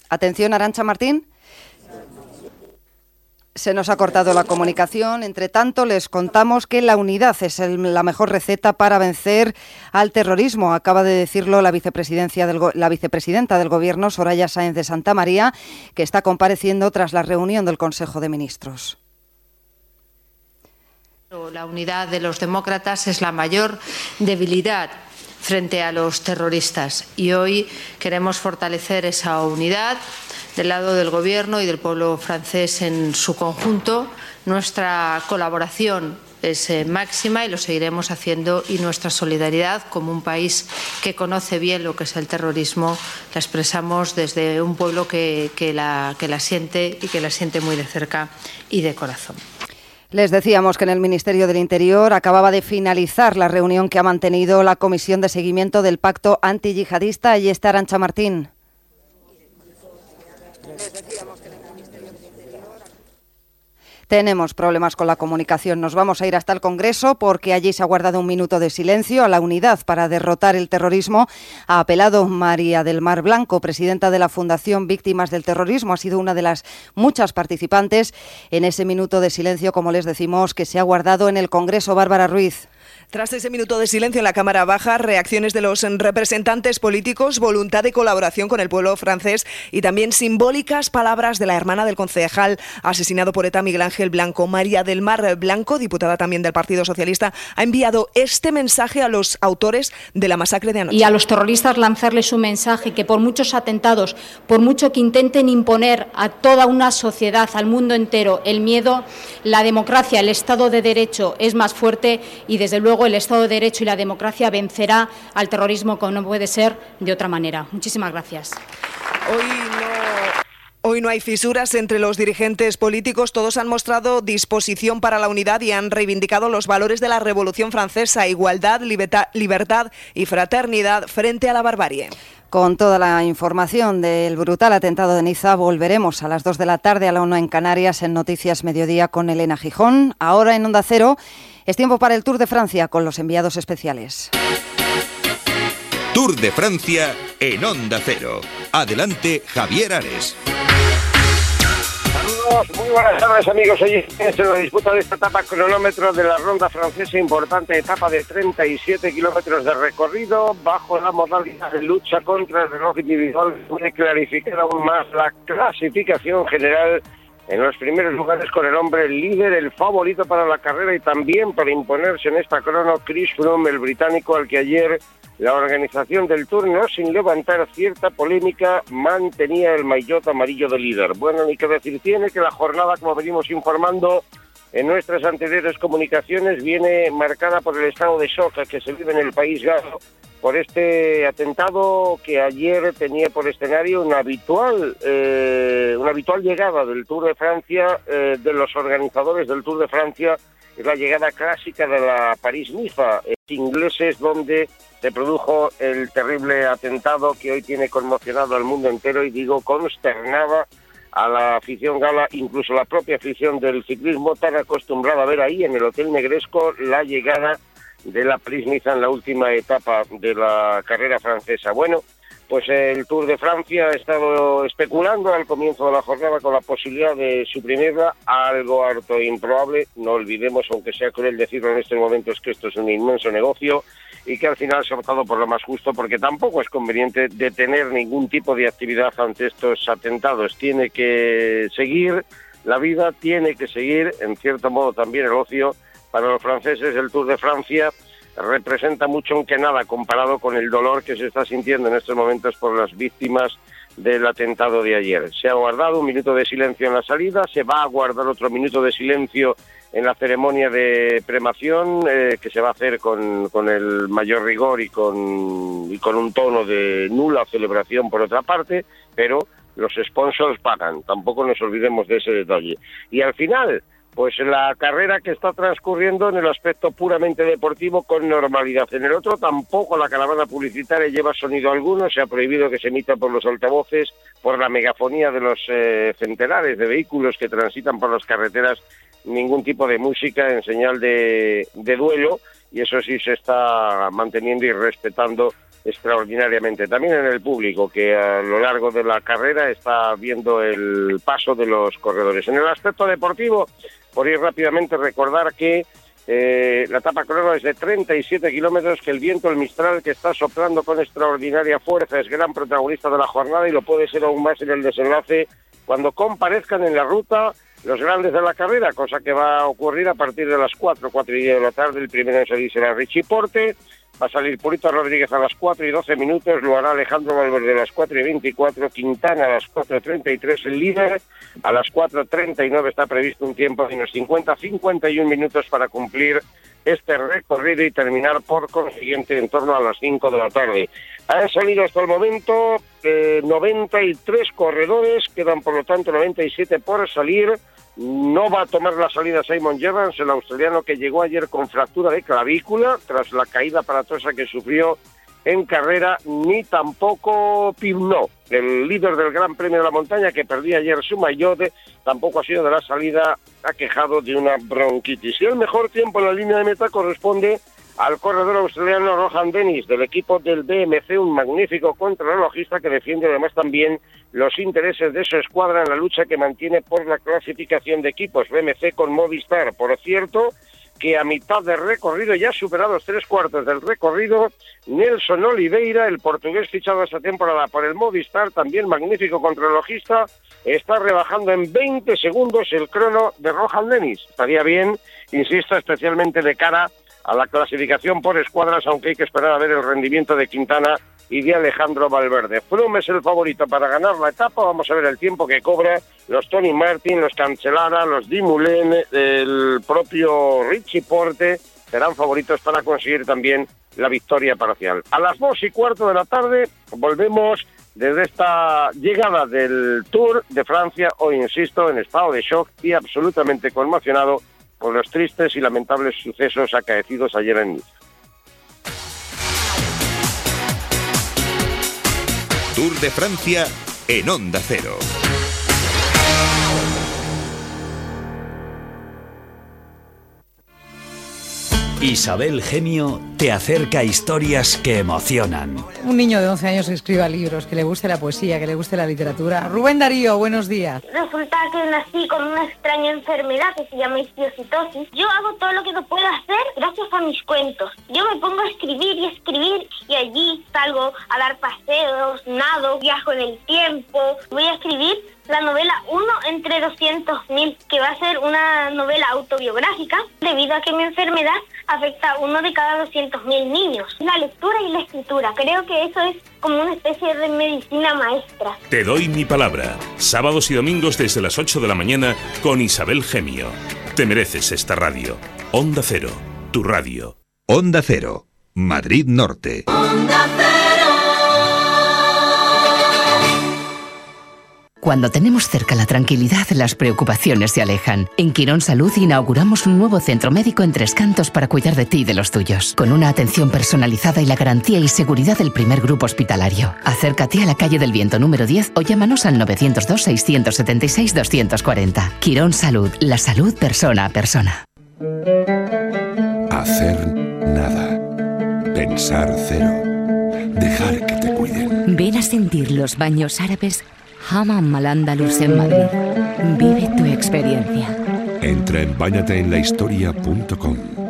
Atención, Arancha Martín. Se nos ha cortado la comunicación. Entre tanto, les contamos que la unidad es la mejor receta para vencer al terrorismo. Acaba de decirlo la, vicepresidencia del, la vicepresidenta del Gobierno, Soraya Sáenz de Santa María, que está compareciendo tras la reunión del Consejo de Ministros. La unidad de los demócratas es la mayor debilidad frente a los terroristas. Y hoy queremos fortalecer esa unidad del lado del Gobierno y del pueblo francés en su conjunto. Nuestra colaboración es eh, máxima y lo seguiremos haciendo y nuestra solidaridad como un país que conoce bien lo que es el terrorismo la expresamos desde un pueblo que, la, que la siente y que la siente muy de cerca y de corazón. Les decíamos que en el Ministerio del Interior acababa de finalizar la reunión que ha mantenido la Comisión de Seguimiento del Pacto Antiyihadista. y está Arancha Martín. Tenemos problemas con la comunicación. Nos vamos a ir hasta el Congreso porque allí se ha guardado un minuto de silencio a la unidad para derrotar el terrorismo. Ha apelado María del Mar Blanco, presidenta de la Fundación Víctimas del Terrorismo. Ha sido una de las muchas participantes en ese minuto de silencio, como les decimos, que se ha guardado en el Congreso. Bárbara Ruiz. Tras ese minuto de silencio en la Cámara Baja, reacciones de los representantes políticos, voluntad de colaboración con el pueblo francés y también simbólicas palabras de la hermana del concejal asesinado por ETA Miguel Ángel Blanco. María del Mar Blanco, diputada también del Partido Socialista, ha enviado este mensaje a los autores de la masacre de anoche. Y a los terroristas lanzarles un mensaje que por muchos atentados, por mucho que intenten imponer a toda una sociedad, al mundo entero, el miedo, la democracia, el Estado de Derecho es más fuerte y desde luego el Estado de Derecho y la democracia vencerá al terrorismo como no puede ser de otra manera. Muchísimas gracias. Hoy no hay fisuras entre los dirigentes políticos, todos han mostrado disposición para la unidad y han reivindicado los valores de la Revolución Francesa, igualdad, libertad y fraternidad frente a la barbarie. Con toda la información del brutal atentado de Niza, volveremos a las 2 de la tarde a la 1 en Canarias en Noticias Mediodía con Elena Gijón. Ahora en Onda Cero es tiempo para el Tour de Francia con los enviados especiales. Tour de Francia en Onda Cero. Adelante, Javier Ares. Muy buenas tardes amigos. Hoy se la disputa de esta etapa cronómetro de la ronda francesa, importante etapa de 37 kilómetros de recorrido bajo la modalidad de lucha contra el reloj individual. Puede clarificar aún más la clasificación general en los primeros lugares con el hombre líder, el favorito para la carrera y también para imponerse en esta crono Chris Froome, el británico al que ayer la organización del turno, sin levantar cierta polémica, mantenía el maillot amarillo de líder. Bueno, ni que decir tiene que la jornada, como venimos informando en nuestras anteriores comunicaciones, viene marcada por el estado de shock que se vive en el país galo por este atentado que ayer tenía por escenario una habitual, eh, una habitual llegada del Tour de Francia, eh, de los organizadores del Tour de Francia, es la llegada clásica de la París-Niza, ingleses donde se produjo el terrible atentado que hoy tiene conmocionado al mundo entero y digo consternaba a la afición gala, incluso la propia afición del ciclismo tan acostumbrada a ver ahí en el Hotel Negresco la llegada de la Prisniza en la última etapa de la carrera francesa. Bueno, pues el Tour de Francia ha estado especulando al comienzo de la jornada con la posibilidad de suprimirla, algo harto improbable. No olvidemos, aunque sea cruel decirlo en estos momentos, que esto es un inmenso negocio y que al final se ha optado por lo más justo porque tampoco es conveniente detener ningún tipo de actividad ante estos atentados. Tiene que seguir la vida, tiene que seguir, en cierto modo también el ocio, para los franceses el Tour de Francia representa mucho aunque nada comparado con el dolor que se está sintiendo en estos momentos por las víctimas del atentado de ayer. Se ha guardado un minuto de silencio en la salida, se va a guardar otro minuto de silencio en la ceremonia de premación eh, que se va a hacer con, con, el mayor rigor y con, y con un tono de nula celebración por otra parte, pero los sponsors pagan, tampoco nos olvidemos de ese detalle. Y al final, pues la carrera que está transcurriendo en el aspecto puramente deportivo con normalidad. En el otro tampoco la caravana publicitaria lleva sonido alguno, se ha prohibido que se emita por los altavoces, por la megafonía de los eh, centenares de vehículos que transitan por las carreteras, ningún tipo de música en señal de, de duelo y eso sí se está manteniendo y respetando extraordinariamente. También en el público, que a lo largo de la carrera está viendo el paso de los corredores. En el aspecto deportivo, por ir rápidamente, recordar que eh, la etapa crono es de 37 kilómetros, que el viento, el Mistral, que está soplando con extraordinaria fuerza, es gran protagonista de la jornada y lo puede ser aún más en el desenlace cuando comparezcan en la ruta los grandes de la carrera, cosa que va a ocurrir a partir de las 4, 4 y media de la tarde. El primero en salir será Richie Porte, Va a salir Purito Rodríguez a las 4 y 12 minutos, lo hará Alejandro Valverde a las 4 y 24, Quintana a las 4.33, el líder a las 4.39 está previsto un tiempo de unos 50-51 minutos para cumplir este recorrido y terminar por consiguiente en torno a las 5 de la tarde. Han salido hasta el momento 93 eh, corredores, quedan por lo tanto 97 por salir. No va a tomar la salida Simon Evans, el australiano que llegó ayer con fractura de clavícula tras la caída aparatosa que sufrió en carrera, ni tampoco Pimno, el líder del Gran Premio de la Montaña que perdía ayer su mayote, tampoco ha sido de la salida aquejado de una bronquitis. Y el mejor tiempo en la línea de meta corresponde al corredor australiano Rohan Dennis del equipo del BMC, un magnífico contrarrelojista que defiende además también los intereses de su escuadra en la lucha que mantiene por la clasificación de equipos BMC con Movistar. Por cierto, que a mitad del recorrido, ya superados tres cuartos del recorrido, Nelson Oliveira, el portugués fichado esta temporada por el Movistar, también magnífico contrarrelojista, está rebajando en 20 segundos el crono de Rohan Dennis. Estaría bien, insisto, especialmente de cara a la clasificación por escuadras, aunque hay que esperar a ver el rendimiento de Quintana y de Alejandro Valverde. Froome es el favorito para ganar la etapa, vamos a ver el tiempo que cobra los Tony Martin, los Cancelara, los Dimulen, el propio Richie Porte, serán favoritos para conseguir también la victoria parcial. A las dos y cuarto de la tarde volvemos desde esta llegada del Tour de Francia, hoy insisto, en estado de shock y absolutamente conmocionado por los tristes y lamentables sucesos acaecidos ayer en Niza. Tour de Francia en Onda Cero. Isabel Gemio te acerca historias que emocionan. Un niño de 11 años que escriba libros, que le guste la poesía, que le guste la literatura. Rubén Darío, buenos días. Resulta que nací con una extraña enfermedad que se llama histiocytosis. Yo hago todo lo que no puedo hacer gracias a mis cuentos. Yo me pongo a escribir y escribir y allí salgo a dar paseos, nado, viajo en el tiempo. Voy a escribir la novela Uno entre 200.000, que va a ser una novela autobiográfica debido a que mi enfermedad afecta a uno de cada 200.000 niños. La lectura y la escritura, creo que eso es como una especie de medicina maestra. Te doy mi palabra. Sábados y domingos desde las 8 de la mañana con Isabel Gemio. Te mereces esta radio. Onda Cero, tu radio. Onda Cero, Madrid Norte. Onda Cuando tenemos cerca la tranquilidad, las preocupaciones se alejan. En Quirón Salud inauguramos un nuevo centro médico en Tres Cantos para cuidar de ti y de los tuyos, con una atención personalizada y la garantía y seguridad del primer grupo hospitalario. Acércate a la calle del Viento número 10 o llámanos al 902-676-240. Quirón Salud, la salud persona a persona. Hacer nada. Pensar cero. Dejar que te cuiden. Ven a sentir los baños árabes Hammam Al Andalus en Madrid. Vive tu experiencia. Entra en bañateenlahistoria.com.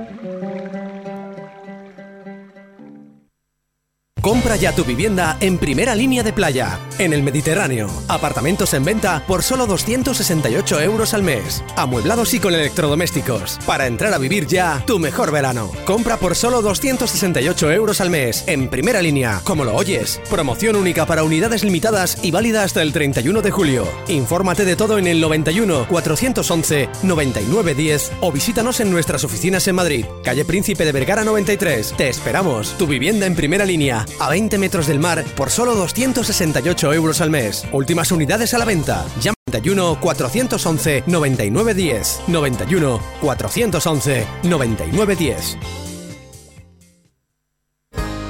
Compra ya tu vivienda en primera línea de playa, en el Mediterráneo. Apartamentos en venta por solo 268 euros al mes. Amueblados y con electrodomésticos. Para entrar a vivir ya tu mejor verano. Compra por solo 268 euros al mes, en primera línea, como lo oyes. Promoción única para unidades limitadas y válida hasta el 31 de julio. Infórmate de todo en el 91 411 9910 o visítanos en nuestras oficinas en Madrid, calle Príncipe de Vergara 93. Te esperamos. Tu vivienda en primera línea a 20 metros del mar por solo 268 euros al mes. Últimas unidades a la venta. Llama 91 411 9910. 91 411 9910.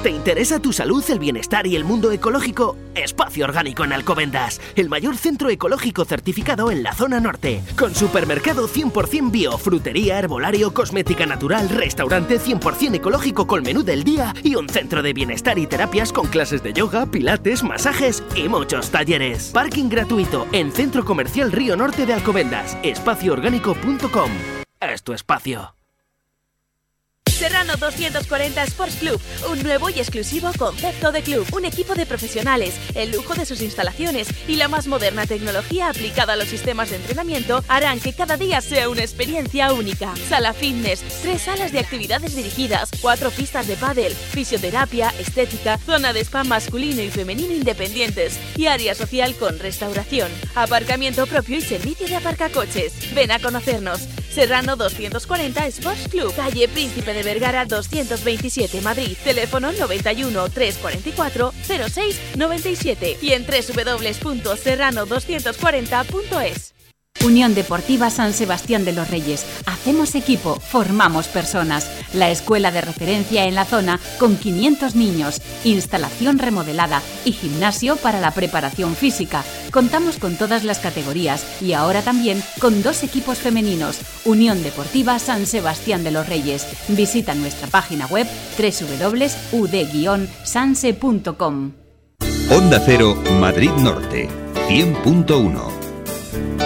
¿Te interesa tu salud, el bienestar y el mundo ecológico? Espacio Orgánico en Alcobendas, el mayor centro ecológico certificado en la zona norte, con supermercado 100% bio, frutería, herbolario, cosmética natural, restaurante 100% ecológico con menú del día y un centro de bienestar y terapias con clases de yoga, pilates, masajes y muchos talleres. Parking gratuito en Centro Comercial Río Norte de Alcobendas, espacioorgánico.com. Es tu espacio. Serrano 240 Sports Club, un nuevo y exclusivo concepto de club, un equipo de profesionales, el lujo de sus instalaciones y la más moderna tecnología aplicada a los sistemas de entrenamiento harán que cada día sea una experiencia única. Sala fitness, tres salas de actividades dirigidas, cuatro pistas de pádel, fisioterapia, estética, zona de spa masculino y femenino independientes y área social con restauración, aparcamiento propio y servicio de aparcacoches. Ven a conocernos. Serrano 240 Sports Club, calle Príncipe de Vergara 227, Madrid. Teléfono 91 344 06 97 y en www.serrano240.es. Unión Deportiva San Sebastián de los Reyes. Hacemos equipo, formamos personas. La escuela de referencia en la zona con 500 niños, instalación remodelada y gimnasio para la preparación física. Contamos con todas las categorías y ahora también con dos equipos femeninos. Unión Deportiva San Sebastián de los Reyes. Visita nuestra página web www.ud-sanse.com. Onda Cero, Madrid Norte, 100.1.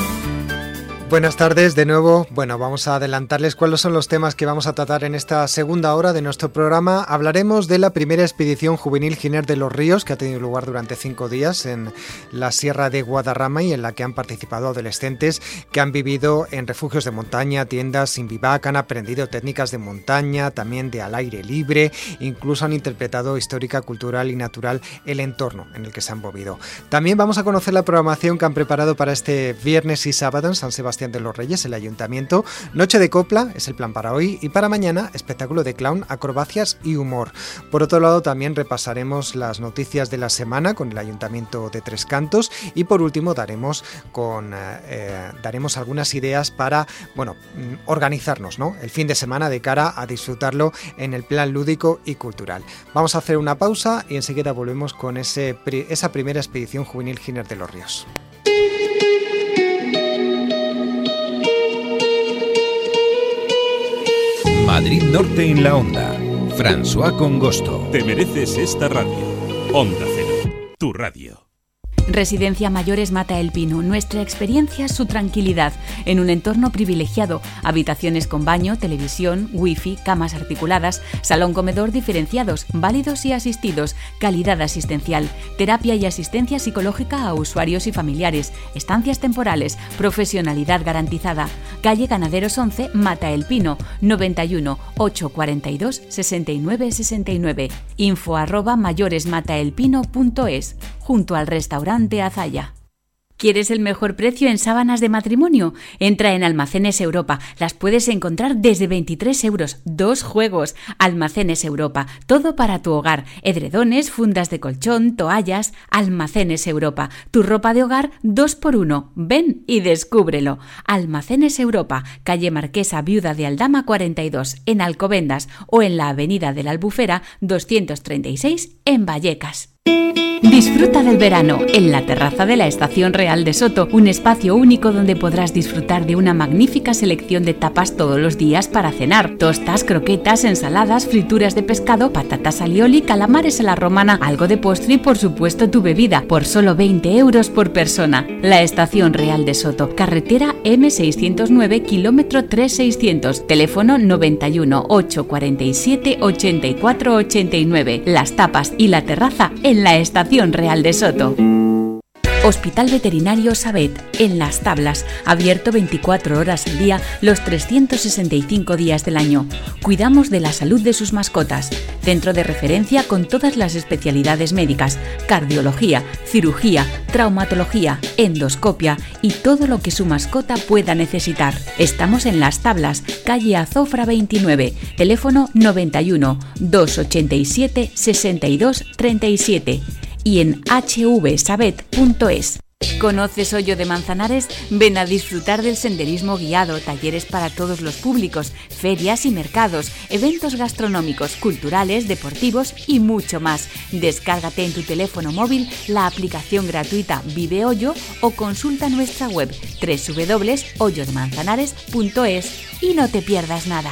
Buenas tardes de nuevo. Bueno, vamos a adelantarles cuáles son los temas que vamos a tratar en esta segunda hora de nuestro programa. Hablaremos de la primera expedición juvenil Giner de los Ríos, que ha tenido lugar durante cinco días en la Sierra de Guadarrama y en la que han participado adolescentes que han vivido en refugios de montaña, tiendas sin vivac, han aprendido técnicas de montaña, también de al aire libre, incluso han interpretado histórica, cultural y natural el entorno en el que se han movido. También vamos a conocer la programación que han preparado para este viernes y sábado en San Sebastián de los Reyes, el Ayuntamiento. Noche de copla es el plan para hoy y para mañana espectáculo de clown, acrobacias y humor. Por otro lado, también repasaremos las noticias de la semana con el Ayuntamiento de Tres Cantos y por último daremos con eh, eh, daremos algunas ideas para bueno mm, organizarnos, ¿no? El fin de semana de cara a disfrutarlo en el plan lúdico y cultural. Vamos a hacer una pausa y enseguida volvemos con ese, esa primera expedición juvenil Giner de los Ríos. Madrid Norte en la onda. François Congosto. Te mereces esta radio. Onda Cero, tu radio. Residencia Mayores Mata el Pino. Nuestra experiencia, su tranquilidad. En un entorno privilegiado. Habitaciones con baño, televisión, wifi, camas articuladas, salón comedor diferenciados, válidos y asistidos, calidad asistencial, terapia y asistencia psicológica a usuarios y familiares, estancias temporales, profesionalidad garantizada. Calle Ganaderos 11, Mata el Pino, 91 842 69 69. Info arroba mayoresmataelpino.es junto al restaurante Azaya. ¿Quieres el mejor precio en sábanas de matrimonio? Entra en Almacenes Europa. Las puedes encontrar desde 23 euros. Dos juegos. Almacenes Europa. Todo para tu hogar. Edredones, fundas de colchón, toallas. Almacenes Europa. Tu ropa de hogar dos por uno. Ven y descúbrelo. Almacenes Europa. Calle Marquesa Viuda de Aldama 42 en Alcobendas o en la Avenida de la Albufera 236 en Vallecas. Disfruta del verano en la terraza de la Estación Real de Soto, un espacio único donde podrás disfrutar de una magnífica selección de tapas todos los días para cenar. Tostas, croquetas, ensaladas, frituras de pescado, patatas alioli, calamares a la romana, algo de postre y por supuesto tu bebida, por solo 20 euros por persona. La Estación Real de Soto, carretera M609, kilómetro 3600, teléfono 91 847 84 89. Las tapas y la terraza la Estación Real de Soto. Hospital Veterinario Sabet, en Las Tablas, abierto 24 horas al día, los 365 días del año. Cuidamos de la salud de sus mascotas. Centro de referencia con todas las especialidades médicas, cardiología, cirugía, traumatología, endoscopia y todo lo que su mascota pueda necesitar. Estamos en Las Tablas, calle Azofra 29, teléfono 91 287 62 37 y en hvsabet.es. ¿Conoces Hoyo de Manzanares? Ven a disfrutar del senderismo guiado, talleres para todos los públicos, ferias y mercados, eventos gastronómicos, culturales, deportivos y mucho más. Descárgate en tu teléfono móvil la aplicación gratuita Vive Hoyo o consulta nuestra web www.hoyodemanzanares.es y no te pierdas nada.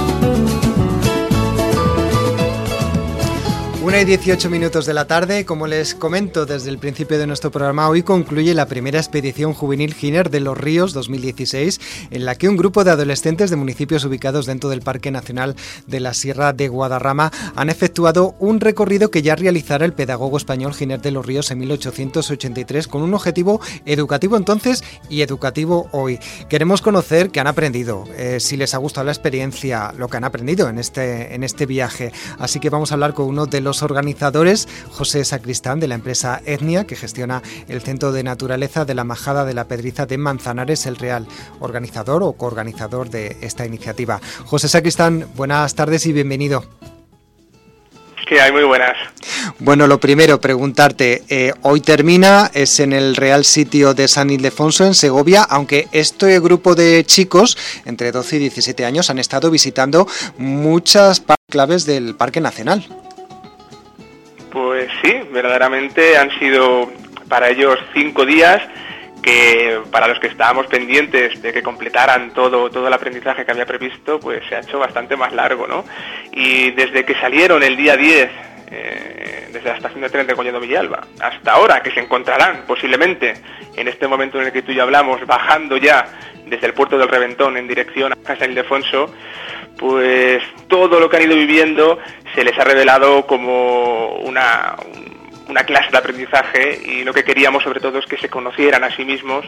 Una y 18 minutos de la tarde, como les comento desde el principio de nuestro programa, hoy concluye la primera expedición juvenil Giner de los Ríos 2016, en la que un grupo de adolescentes de municipios ubicados dentro del Parque Nacional de la Sierra de Guadarrama han efectuado un recorrido que ya realizara el pedagogo español Giner de los Ríos en 1883 con un objetivo educativo entonces y educativo hoy. Queremos conocer qué han aprendido, eh, si les ha gustado la experiencia, lo que han aprendido en este, en este viaje. Así que vamos a hablar con uno de los los organizadores, José Sacristán, de la empresa Etnia, que gestiona el Centro de Naturaleza de la Majada de la Pedriza de Manzanares, el Real, organizador o coorganizador de esta iniciativa. José Sacristán, buenas tardes y bienvenido. Hay muy buenas. Bueno, lo primero, preguntarte, eh, hoy termina, es en el Real Sitio de San Ildefonso, en Segovia, aunque este grupo de chicos, entre 12 y 17 años, han estado visitando muchas claves del Parque Nacional. Pues sí, verdaderamente han sido para ellos cinco días que para los que estábamos pendientes de que completaran todo, todo el aprendizaje que había previsto, pues se ha hecho bastante más largo, ¿no? Y desde que salieron el día 10, eh, desde la estación de tren de Coñado Villalba, hasta ahora, que se encontrarán posiblemente en este momento en el que tú y yo hablamos, bajando ya desde el puerto del Reventón en dirección a San Ildefonso, pues todo lo que han ido viviendo se les ha revelado como una, una clase de aprendizaje y lo que queríamos sobre todo es que se conocieran a sí mismos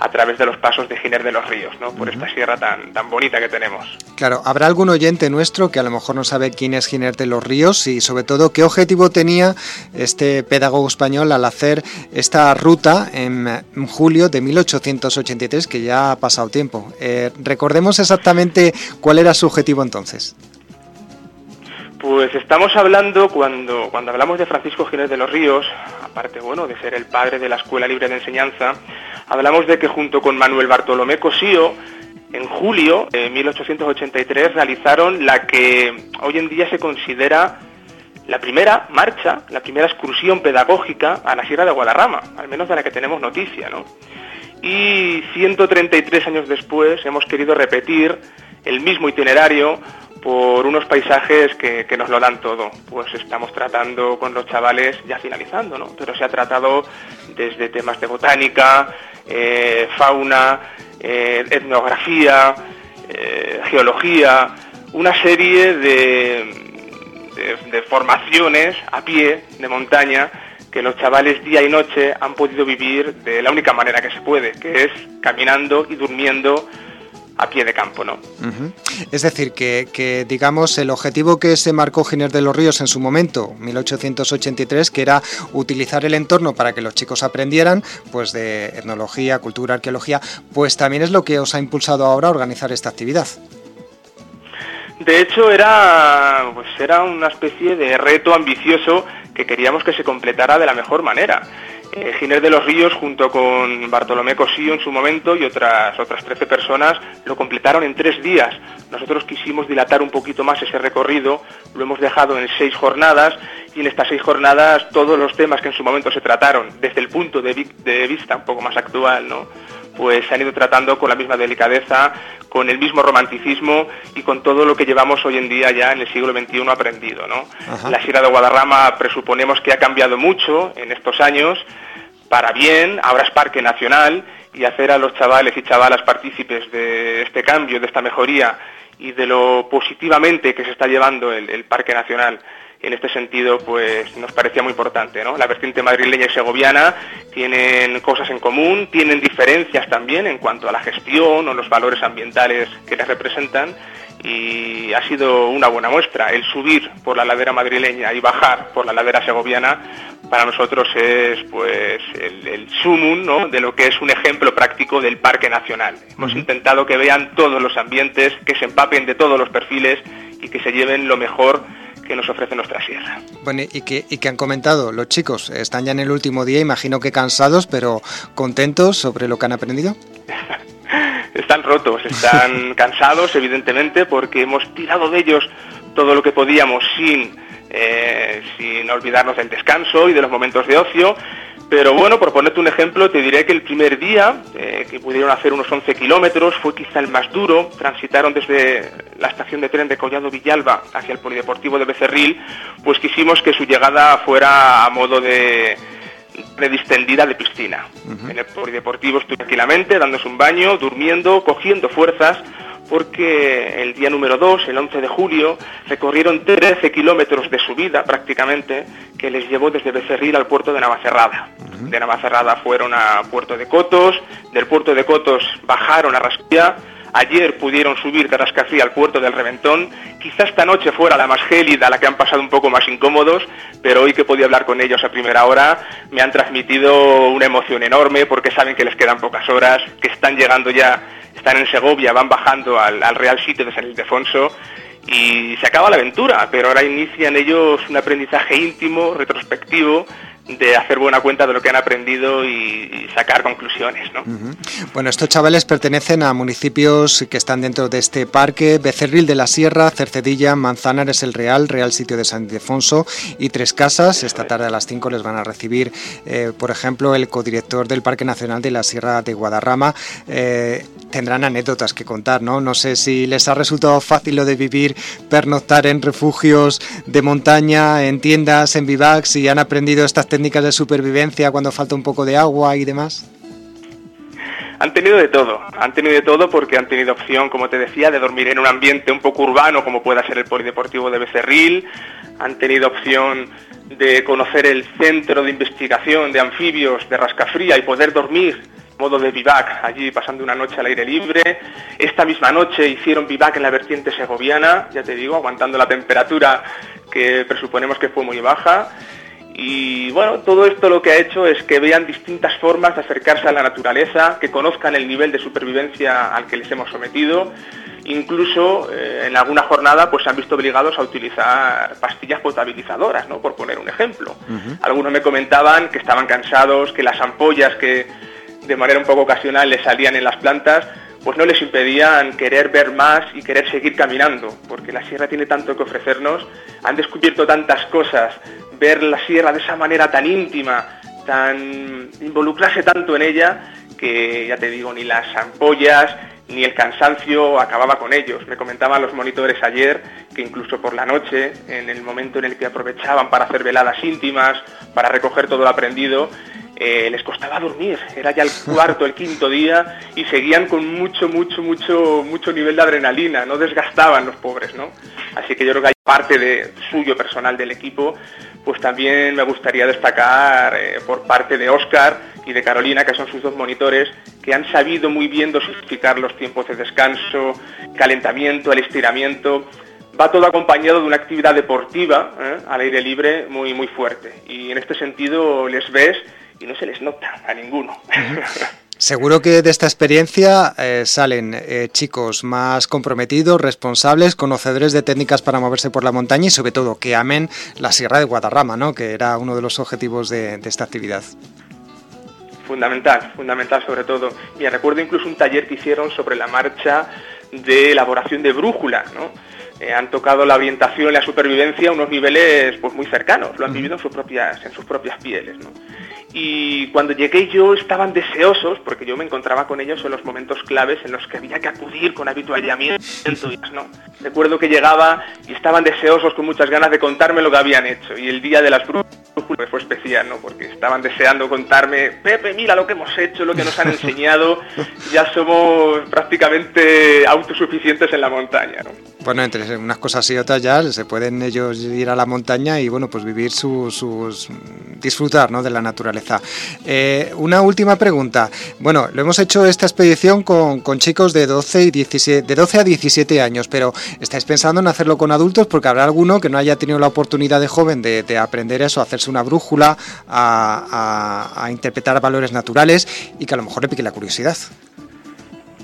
a través de los pasos de Giner de los Ríos, ¿no? por esta sierra tan, tan bonita que tenemos. Claro, ¿habrá algún oyente nuestro que a lo mejor no sabe quién es Giner de los Ríos y sobre todo qué objetivo tenía este pedagogo español al hacer esta ruta en julio de 1883, que ya ha pasado tiempo? Eh, recordemos exactamente cuál era su objetivo entonces. Pues estamos hablando, cuando, cuando hablamos de Francisco Giner de los Ríos, aparte bueno, de ser el padre de la Escuela Libre de Enseñanza, hablamos de que junto con Manuel Bartolomé Cosío, en julio de 1883 realizaron la que hoy en día se considera la primera marcha, la primera excursión pedagógica a la Sierra de Guadarrama, al menos de la que tenemos noticia, ¿no? Y 133 años después hemos querido repetir el mismo itinerario por unos paisajes que, nos lo dan todo. Pues estamos tratando con los chavales, ya finalizando, ¿no? Pero se ha tratado desde temas de botánica, eh, fauna, eh, etnografía, eh, geología, una serie de, de formaciones a pie, de montaña, que los chavales día y noche han podido vivir de la única manera que se puede, que es caminando y durmiendo a pie de campo, ¿no? Es decir, que, digamos el objetivo que se marcó Giner de los Ríos en su momento, 1883, que era utilizar el entorno para que los chicos aprendieran, pues de etnología, cultura, arqueología, pues también es lo que os ha impulsado ahora a organizar esta actividad. De hecho, era, pues era una especie de reto ambicioso que queríamos que se completara de la mejor manera. Eh, Ginés de los Ríos, junto con Bartolomé Cosío en su momento y otras, otras 13 personas, lo completaron en tres días. Nosotros quisimos dilatar un poquito más ese recorrido, lo hemos dejado en seis jornadas y en estas seis jornadas todos los temas que en su momento se trataron, desde el punto de, de vista un poco más actual, ¿no? Pues se han ido tratando con la misma delicadeza, con el mismo romanticismo y con todo lo que llevamos hoy en día ya en el siglo XXI aprendido. ¿no? La Sierra de Guadarrama presuponemos que ha cambiado mucho en estos años, para bien, ahora es parque nacional y hacer a los chavales y chavalas partícipes de este cambio, de esta mejoría y de lo positivamente que se está llevando el parque nacional en este sentido pues nos parecía muy importante. ¿no? La vertiente madrileña y segoviana tienen cosas en común, tienen diferencias también en cuanto a la gestión o los valores ambientales que les representan y ha sido una buena muestra. El subir por la ladera madrileña y bajar por la ladera segoviana para nosotros es pues el, el sumum ¿no? de lo que es un ejemplo práctico del Parque Nacional. Hemos intentado que vean todos los ambientes, que se empapen de todos los perfiles y que se lleven lo mejor que nos ofrece nuestra sierra. Bueno, y que, y que han comentado los chicos, están ya en el último día, imagino que cansados, pero contentos sobre lo que han aprendido. están rotos, están cansados, evidentemente, porque hemos tirado de ellos todo lo que podíamos sin, eh, sin olvidarnos del descanso y de los momentos de ocio. Pero bueno, por ponerte un ejemplo, te diré que el primer día, eh, que pudieron hacer unos 11 kilómetros, fue quizá el más duro. Transitaron desde la estación de tren de Collado Villalba hacia el Polideportivo de Becerril, pues quisimos que su llegada fuera a modo de, de distendida de piscina. En el Polideportivo estoy tranquilamente, dándose un baño, durmiendo, cogiendo fuerzas, porque el día número 2, el 11 de julio, recorrieron 13 kilómetros de subida prácticamente, que les llevó desde Becerril al puerto de Navacerrada. De Navacerrada fueron a Puerto de Cotos, del puerto de Cotos bajaron a Rasquilla, Ayer pudieron subir de al puerto del Reventón. Quizás esta noche fuera la más gélida, la que han pasado un poco más incómodos, pero hoy que podía hablar con ellos a primera hora, me han transmitido una emoción enorme porque saben que les quedan pocas horas, que están llegando ya, están en Segovia, van bajando al, al Real Sitio de San Ildefonso y se acaba la aventura, pero ahora inician ellos un aprendizaje íntimo, retrospectivo, de hacer buena cuenta de lo que han aprendido y, sacar conclusiones. ¿no? Bueno, estos chavales pertenecen a municipios que están dentro de este parque, Becerril de la Sierra, Cercedilla, Manzanares el Real, Real Sitio de San Ildefonso y Tres Casas. Esta tarde a las 5 les van a recibir, eh, por ejemplo, el codirector del Parque Nacional de la Sierra de Guadarrama. Eh, tendrán anécdotas que contar, ¿no? No sé si les ha resultado fácil lo de vivir, pernoctar en refugios de montaña, en tiendas, en vivacs, y han aprendido estas técnicas de supervivencia cuando falta un poco de agua y demás. Han tenido de todo, han tenido de todo porque han tenido opción, como te decía, de dormir en un ambiente un poco urbano como pueda ser el Polideportivo de Becerril, han tenido opción de conocer el centro de investigación de anfibios de Rascafría y poder dormir modo de vivac, allí pasando una noche al aire libre. Esta misma noche hicieron vivac en la vertiente segoviana, ya te digo, aguantando la temperatura que presuponemos que fue muy baja. Y bueno, todo esto lo que ha hecho es que vean distintas formas de acercarse a la naturaleza, que conozcan el nivel de supervivencia al que les hemos sometido. Incluso eh, en alguna jornada pues se han visto obligados a utilizar pastillas potabilizadoras, ¿no? por poner un ejemplo. Algunos me comentaban que estaban cansados, que las ampollas que de manera un poco ocasional les salían en las plantas, pues no les impedían querer ver más y querer seguir caminando, porque la sierra tiene tanto que ofrecernos, han descubierto tantas cosas, ver la sierra de esa manera tan íntima, tan involucrarse tanto en ella, que ya te digo, ni las ampollas ni el cansancio acababa con ellos. Me comentaban los monitores ayer que incluso por la noche, en el momento en el que aprovechaban para hacer veladas íntimas, para recoger todo lo aprendido, eh, les costaba dormir, era ya el cuarto, el quinto día y seguían con mucho, mucho, mucho, mucho nivel de adrenalina, no desgastaban los pobres, ¿no? Así que yo creo que hay parte de suyo personal del equipo, pues también me gustaría destacar eh, por parte de Oscar y de Carolina, que son sus dos monitores, que han sabido muy bien dosificar los tiempos de descanso, calentamiento, el estiramiento, va todo acompañado de una actividad deportiva ¿eh? al aire libre muy muy fuerte y en este sentido les ves y no se les nota a ninguno. Seguro que de esta experiencia eh, salen eh, chicos más comprometidos, responsables, conocedores de técnicas para moverse por la montaña y sobre todo que amen la Sierra de Guadarrama, ¿no? que era uno de los objetivos de, de esta actividad. Fundamental, fundamental sobre todo. Y recuerdo incluso un taller que hicieron sobre la marcha de elaboración de brújula, ¿no? Eh, han tocado la orientación y la supervivencia a unos niveles pues muy cercanos, lo han vivido en sus propias, en sus propias pieles. ¿no? Y cuando llegué yo estaban deseosos, porque yo me encontraba con ellos en los momentos claves en los que había que acudir con habituallamiento. ¿no? Recuerdo que llegaba y estaban deseosos con muchas ganas de contarme lo que habían hecho. Y el día de las brújulas fue especial, ¿no? porque estaban deseando contarme, Pepe, mira lo que hemos hecho, lo que nos han enseñado, ya somos prácticamente autosuficientes en la montaña. ¿no? Bueno, entre unas cosas y otras ya se pueden ellos ir a la montaña y bueno, pues vivir sus, disfrutar ¿no? de la naturaleza. Eh, una última pregunta. Bueno, lo hemos hecho esta expedición con, chicos de 12 y 17, de 12 a 17 años, pero ¿estáis pensando en hacerlo con adultos? Porque habrá alguno que no haya tenido la oportunidad de joven de, aprender eso, hacerse una brújula, a interpretar valores naturales y que a lo mejor le pique la curiosidad.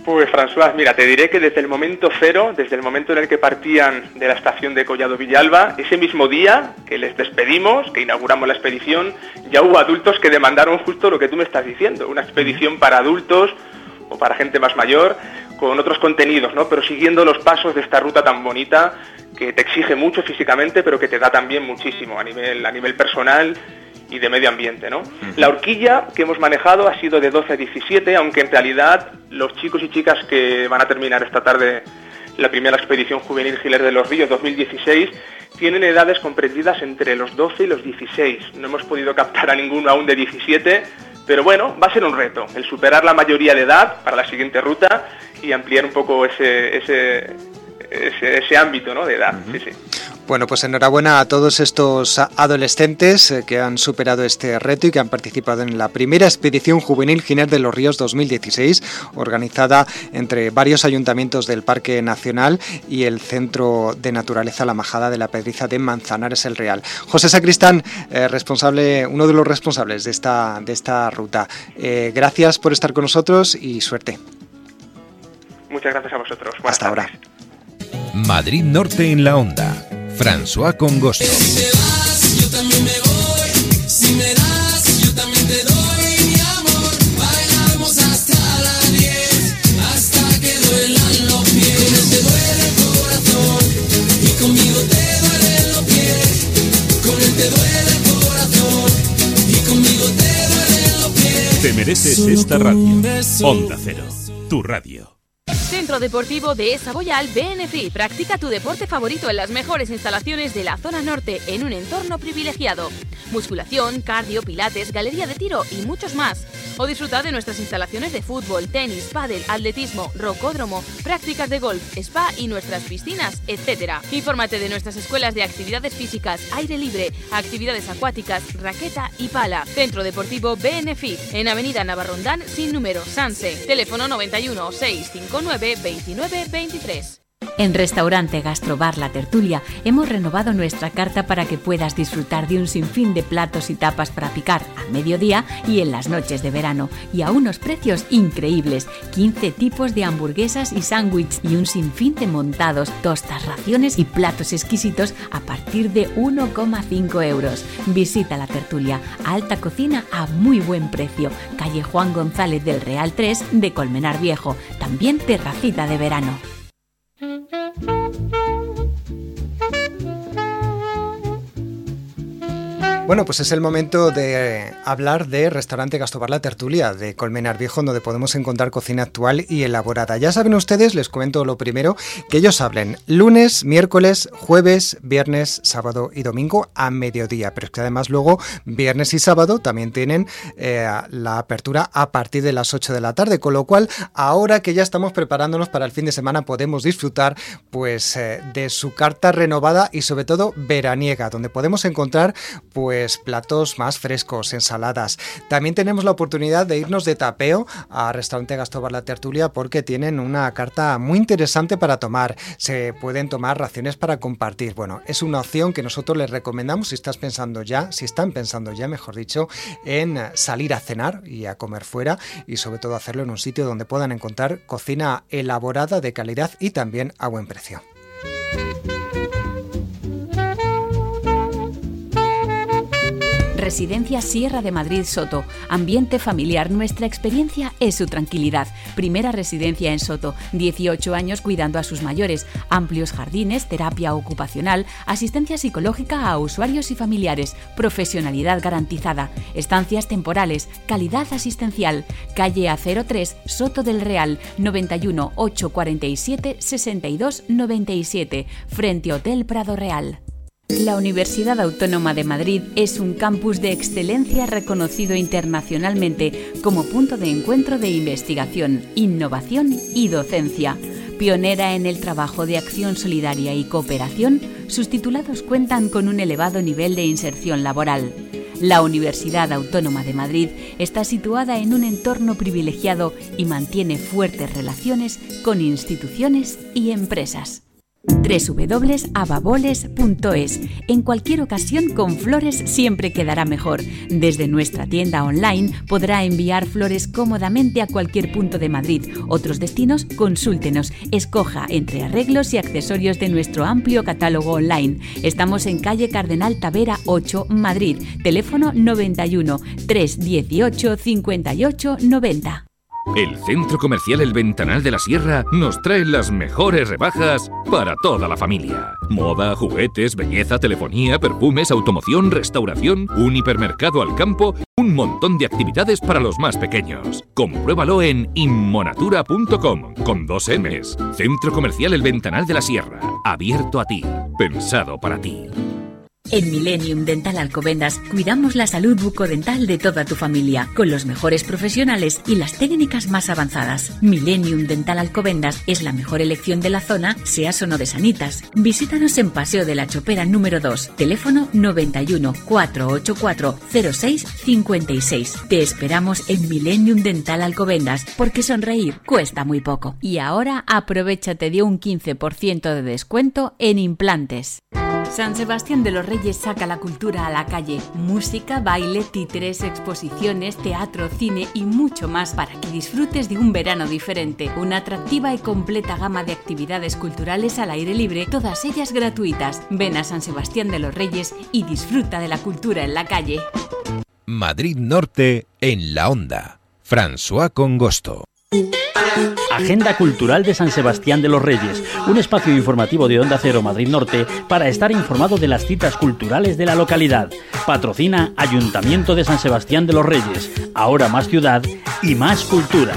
Pues François, mira, te diré que desde el momento cero, desde el momento en el que partían de la estación de Collado Villalba, ese mismo día que les despedimos, que inauguramos la expedición, ya hubo adultos que demandaron justo lo que tú me estás diciendo, una expedición para adultos o para gente más mayor, con otros contenidos, ¿no? Pero siguiendo los pasos de esta ruta tan bonita que te exige mucho físicamente, pero que te da también muchísimo a nivel, a nivel personal y de medio ambiente. ¿no? La horquilla que hemos manejado ha sido de 12 a 17, aunque en realidad los chicos y chicas que van a terminar esta tarde la primera expedición juvenil Giler de los Ríos 2016 tienen edades comprendidas entre los 12 y los 16. No hemos podido captar a ninguno aún de 17, pero bueno, va a ser un reto el superar la mayoría de edad para la siguiente ruta y ampliar un poco ese, ese, ese, ámbito ¿no? de edad. sí, sí. Bueno, pues enhorabuena a todos estos adolescentes eh, que han superado este reto y que han participado en la primera expedición juvenil Giner de los Ríos 2016, organizada entre varios ayuntamientos del Parque Nacional y el Centro de Naturaleza La Majada de la Pedriza de Manzanares el Real. José Sacristán, eh, responsable, uno de los responsables de esta, de esta ruta. Eh, gracias por estar con nosotros y suerte. Muchas gracias a vosotros. Hasta ahora. Madrid Norte en la Onda. François Congosto. Si te vas, yo también me voy. Si me das, yo también te doy mi amor. Bailamos hasta las 10, hasta que duelan los pies. Con él te duele el corazón y conmigo te duelen los pies. Con él te duele el corazón y conmigo te duelen los pies. Te mereces esta radio. Onda Cero, tu radio. Centro Deportivo de Saboyal BNFI. Practica tu deporte favorito en las mejores instalaciones de la zona norte en un entorno privilegiado. Musculación, cardio, pilates, galería de tiro y muchos más. O disfrutar de nuestras instalaciones de fútbol, tenis, pádel, atletismo, rocódromo, prácticas de golf, spa y nuestras piscinas, etc. Infórmate de nuestras escuelas de actividades físicas, aire libre, actividades acuáticas, raqueta y pala. Centro Deportivo BNFI en Avenida Navarrondán sin número Sanse. Teléfono 91 659 29 23. En Restaurante Gastrobar La Tertulia hemos renovado nuestra carta para que puedas disfrutar de un sinfín de platos y tapas para picar al mediodía y en las noches de verano y a unos precios increíbles. 15 tipos de hamburguesas y sándwiches y un sinfín de montados, tostas, raciones y platos exquisitos a partir de 1,5 euros. Visita La Tertulia, alta cocina a muy buen precio. Calle Juan González del Real 3 de Colmenar Viejo. También terracita de verano. Música Bueno, pues es el momento de hablar de Restaurante Gastobar La Tertulia de Colmenar Viejo, donde podemos encontrar cocina actual y elaborada. Ya saben ustedes, les comento lo primero, que ellos hablen lunes, miércoles, jueves, viernes, sábado y domingo a mediodía. Pero es que además luego, viernes y sábado, también tienen eh, la apertura a partir de las 8 de la tarde. Con lo cual, ahora que ya estamos preparándonos para el fin de semana, podemos disfrutar pues eh, de su carta renovada y sobre todo veraniega, donde podemos encontrar pues pues platos más frescos, ensaladas. También tenemos la oportunidad de irnos de tapeo a Restaurante Gastobar La Tertulia porque tienen una carta muy interesante para tomar. Se pueden tomar raciones para compartir. Bueno, es una opción que nosotros les recomendamos si estás pensando ya, si están pensando ya, mejor dicho, en salir a cenar y a comer fuera y sobre todo hacerlo en un sitio donde puedan encontrar cocina elaborada de calidad y también a buen precio. Residencia Sierra de Madrid Soto. Ambiente familiar. Nuestra experiencia es su tranquilidad. Primera residencia en Soto. 18 años cuidando a sus mayores. Amplios jardines, terapia ocupacional, asistencia psicológica a usuarios y familiares. Profesionalidad garantizada. Estancias temporales. Calidad asistencial. Calle A03, Soto del Real. 91 847 62 97. Frente Hotel Prado Real. La Universidad Autónoma de Madrid es un campus de excelencia reconocido internacionalmente como punto de encuentro de investigación, innovación y docencia. Pionera en el trabajo de acción solidaria y cooperación, sus titulados cuentan con un elevado nivel de inserción laboral. La Universidad Autónoma de Madrid está situada en un entorno privilegiado y mantiene fuertes relaciones con instituciones y empresas www.ababoles.es. En cualquier ocasión con flores siempre quedará mejor. Desde nuestra tienda online podrá enviar flores cómodamente a cualquier punto de Madrid. Otros destinos, consúltenos. Escoja entre arreglos y accesorios de nuestro amplio catálogo online. Estamos en calle Cardenal Tavera 8, Madrid. Teléfono 91 318 58 90. El Centro Comercial El Ventanal de la Sierra nos trae las mejores rebajas para toda la familia. Moda, juguetes, belleza, telefonía, perfumes, automoción, restauración, un hipermercado al campo, un montón de actividades para los más pequeños. Compruébalo en inmonatura.com con dos M's. Centro Comercial El Ventanal de la Sierra. Abierto a ti. Pensado para ti. En Millennium Dental Alcobendas cuidamos la salud bucodental de toda tu familia, con los mejores profesionales y las técnicas más avanzadas. Millennium Dental Alcobendas es la mejor elección de la zona, seas o no de Sanitas. Visítanos en Paseo de la Chopera número 2, teléfono 91 484 0656. Te esperamos en Millennium Dental Alcobendas, porque sonreír cuesta muy poco. Y ahora aprovechate de un 15% de descuento en implantes. San Sebastián de los Reyes saca la cultura a la calle. Música, baile, títeres, exposiciones, teatro, cine y mucho más para que disfrutes de un verano diferente. Una atractiva y completa gama de actividades culturales al aire libre, todas ellas gratuitas. Ven a San Sebastián de los Reyes y disfruta de la cultura en la calle. Madrid Norte en la Onda. François Congosto. Agenda Cultural de San Sebastián de los Reyes, un espacio informativo de Onda Cero Madrid Norte para estar informado de las citas culturales de la localidad. Patrocina Ayuntamiento de San Sebastián de los Reyes, ahora más ciudad y más cultura.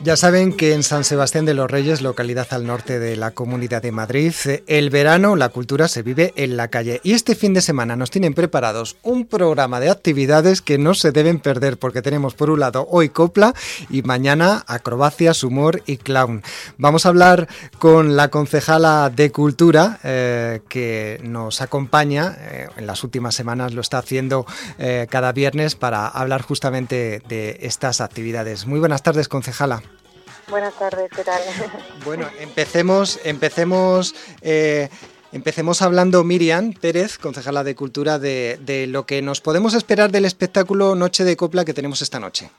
Ya saben que en San Sebastián de los Reyes, localidad al norte de la Comunidad de Madrid, el verano, la cultura se vive en la calle. Y este fin de semana nos tienen preparados un programa de actividades que no se deben perder porque tenemos por un lado hoy copla y mañana acrobacias, humor y clown. Vamos a hablar con la concejala de Cultura eh, que nos acompaña, eh, en las últimas semanas lo está haciendo eh, cada viernes para hablar justamente de estas actividades. Muy buenas tardes, concejala. Buenas tardes, ¿qué tal? Bueno, empecemos, empecemos, eh, empecemos hablando Miriam Pérez, concejala de Cultura, de, de, lo que nos podemos esperar del espectáculo Noche de Copla que tenemos esta noche.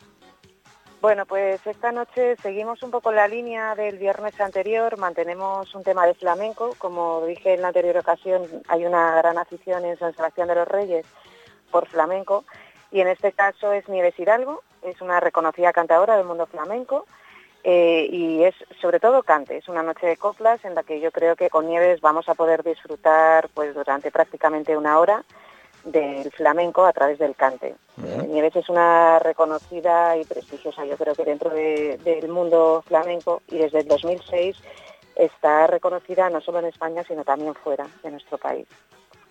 Bueno, pues esta noche seguimos un poco la línea del viernes anterior, mantenemos un tema de flamenco, como dije en la anterior ocasión, hay una gran afición en San Sebastián de los Reyes por flamenco, y en este caso es Nieves Hidalgo, es una reconocida cantadora del mundo flamenco, eh, y es sobre todo cante, es una noche de coplas en la que yo creo que con Nieves vamos a poder disfrutar pues durante prácticamente una hora del flamenco a través del cante. Nieves es una reconocida y prestigiosa, yo creo que dentro de- del mundo flamenco y desde el 2006 está reconocida no solo en España sino también fuera de nuestro país.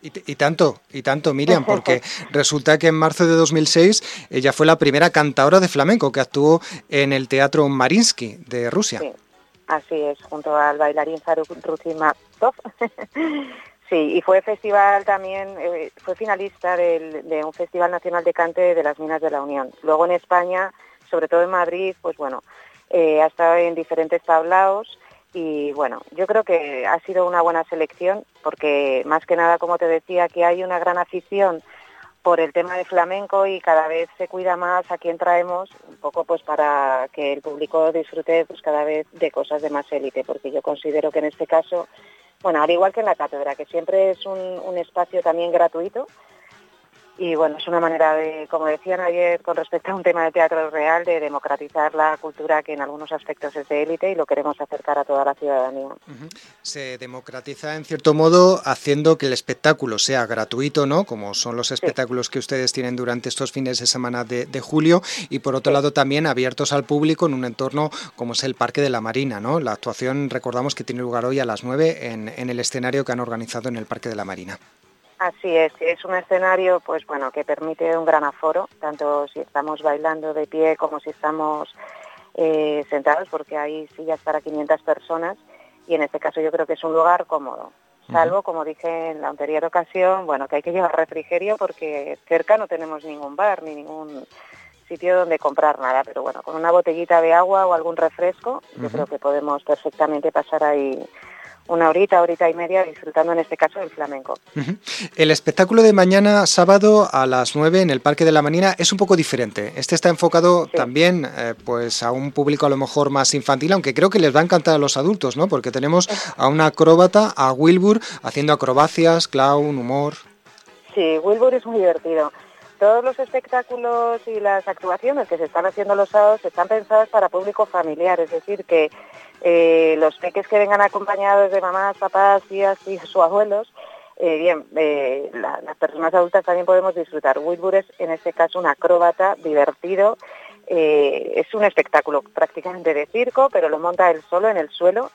Y, tanto, y tanto, Miriam, porque resulta que en marzo de 2006 ella fue la primera cantadora de flamenco que actuó en el Teatro Marinsky de Rusia. Sí, así es, junto al bailarín Faruk Ruzimatov. sí, y fue festival también, eh, fue finalista del- de un Festival Nacional de Cante de las Minas de la Unión. Luego en España, sobre todo en Madrid, pues bueno, eh, ha estado en diferentes tablaos y bueno, yo creo que ha sido una buena selección porque más que nada, como te decía, aquí hay una gran afición por el tema de flamenco y cada vez se cuida más a quién traemos, un poco pues para que el público disfrute pues cada vez de cosas de más élite, porque yo considero que en este caso, bueno, al igual que en la cátedra, que siempre es un espacio también gratuito, y bueno, es una manera de, como decían ayer con respecto a un tema de teatro real, de democratizar la cultura que en algunos aspectos es de élite y lo queremos acercar a toda la ciudadanía. Se democratiza en cierto modo haciendo que el espectáculo sea gratuito, ¿no? Como son los espectáculos que ustedes tienen durante estos fines de semana de, de julio y por otro lado también abiertos al público en un entorno como es el Parque de la Marina, ¿no? La actuación recordamos que tiene lugar hoy a las 9 en, en el escenario que han organizado en el Parque de la Marina. Así es, es un escenario pues bueno que permite un gran aforo, tanto si estamos bailando de pie como si estamos eh, sentados, porque hay sillas para 500 personas y en este caso yo creo que es un lugar cómodo. Salvo, como dije en la anterior ocasión, bueno, que hay que llevar refrigerio porque cerca no tenemos ningún bar ni ningún sitio donde comprar nada, pero bueno, con una botellita de agua o algún refresco, yo creo que podemos perfectamente pasar ahí una horita, horita y media disfrutando en este caso del flamenco. El espectáculo de mañana sábado a las 9 en el Parque de la Marina es un poco diferente. Este está enfocado también eh, pues a un público a lo mejor más infantil, aunque creo que les va a encantar a los adultos, ¿no? Porque tenemos a una acróbata, a Wilbur, haciendo acrobacias, clown, humor. Sí, Wilbur es muy divertido. Todos los espectáculos y las actuaciones que se están haciendo los sábados están pensadas para público familiar, es decir, que eh, los peques que vengan acompañados de mamás, papás, tías, tíos o abuelos, eh, bien, eh, la- las personas adultas también podemos disfrutar. Wilbur es en este caso un acróbata divertido, es un espectáculo prácticamente de circo, pero lo monta él solo en el suelo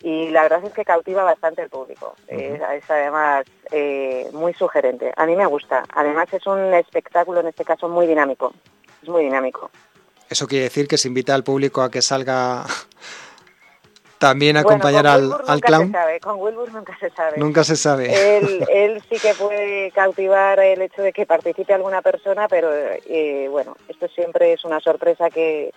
y la verdad es que cautiva bastante el público. es, es además muy sugerente. A mí me gusta. Además es un espectáculo en este caso muy dinámico. Es muy dinámico. Eso quiere decir que se invita al público a que salga también Bueno, acompañar al, al clown. Se sabe. Con Wilbur nunca se sabe. Nunca se sabe. Él, él sí que puede cautivar el hecho de que participe alguna persona, pero eh, bueno, esto siempre es una sorpresa que,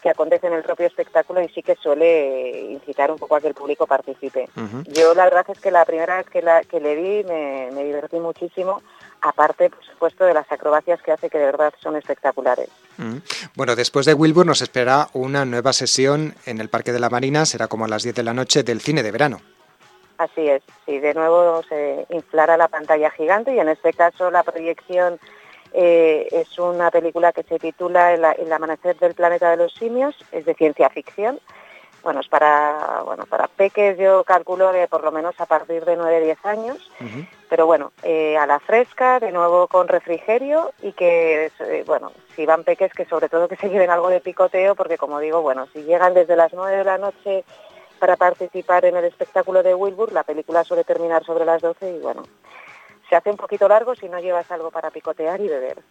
que acontece en el propio espectáculo y sí que suele incitar un poco a que el público participe. Yo la verdad es que la primera vez que, la, que le vi me, me divertí muchísimo, aparte, por supuesto, de las acrobacias que hace que de verdad son espectaculares. Mm. Bueno, después de Wilbur nos espera una nueva sesión en el Parque de la Marina, será como a las 10 de la noche del cine de verano. Así es, sí, de nuevo se inflara la pantalla gigante y en este caso la proyección eh, es una película que se titula el, El amanecer del planeta de los simios, es de ciencia ficción. Bueno, es para, bueno, para peques yo calculo que por lo menos a partir de 9-10 años, pero bueno, eh, a la fresca, de nuevo con refrigerio y que, eh, bueno, si van peques que sobre todo que se lleven algo de picoteo porque como digo, bueno, si llegan desde las 9 de la noche para participar en el espectáculo de Wilbur, la película suele terminar sobre las 12 y bueno, se hace un poquito largo si no llevas algo para picotear y beber.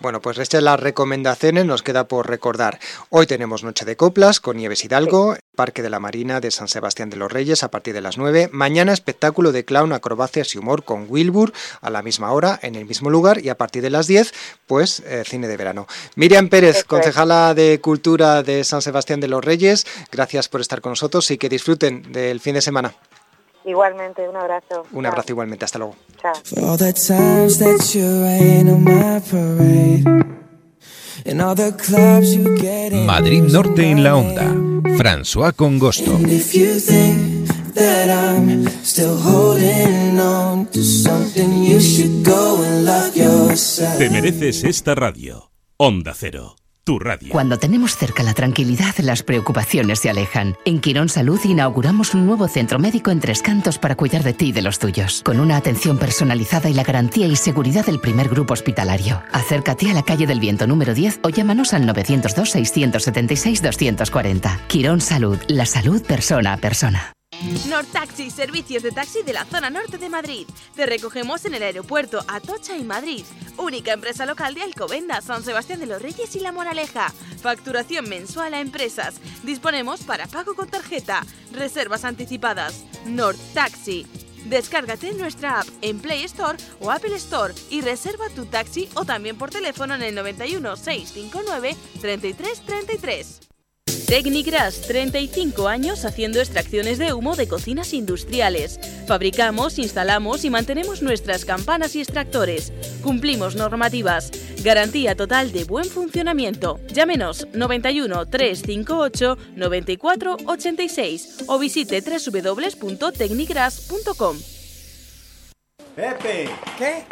Bueno, pues estas las recomendaciones nos queda por recordar. Hoy tenemos Noche de Coplas con Nieves Hidalgo, Parque de la Marina de San Sebastián de los Reyes a partir de las 9. Mañana espectáculo de clown, acrobacias y humor con Wilbur a la misma hora, en el mismo lugar y a partir de las 10, pues eh, cine de verano. Miriam Pérez, concejala de Cultura de San Sebastián de los Reyes, gracias por estar con nosotros y que disfruten del fin de semana. Igualmente, un abrazo. Un abrazo igualmente, hasta luego. Chao. Madrid Norte en la onda. François Congosto. And if you think that I'm still holding on to something, you should go and love yourself. Te mereces esta radio. Onda Cero, tu radio. Cuando tenemos cerca la tranquilidad, las preocupaciones se alejan. En Quirón Salud inauguramos un nuevo centro médico en Tres Cantos para cuidar de ti y de los tuyos, con una atención personalizada y la garantía y seguridad del primer grupo hospitalario. Acércate a la calle del Viento número 10 o llámanos al 902-676-240. Quirón Salud, la salud persona a persona. Nortaxi, servicios de taxi de la zona norte de Madrid. Te recogemos en el aeropuerto Atocha y Madrid. Única empresa local de Alcobendas, San Sebastián de los Reyes y La Moraleja. Facturación mensual a empresas. Disponemos para pago con tarjeta. Reservas anticipadas. Nortaxi. Descárgate nuestra app en Play Store o Apple Store y reserva tu taxi o también por teléfono en el 91 659 3333. Tecnigras, 35 años haciendo extracciones de humo de cocinas industriales. Fabricamos, instalamos y mantenemos nuestras campanas y extractores. Cumplimos normativas. Garantía total de buen funcionamiento. Llámenos 91 358 94 86 o visite www.tecnigras.com. Pepe, ¿qué?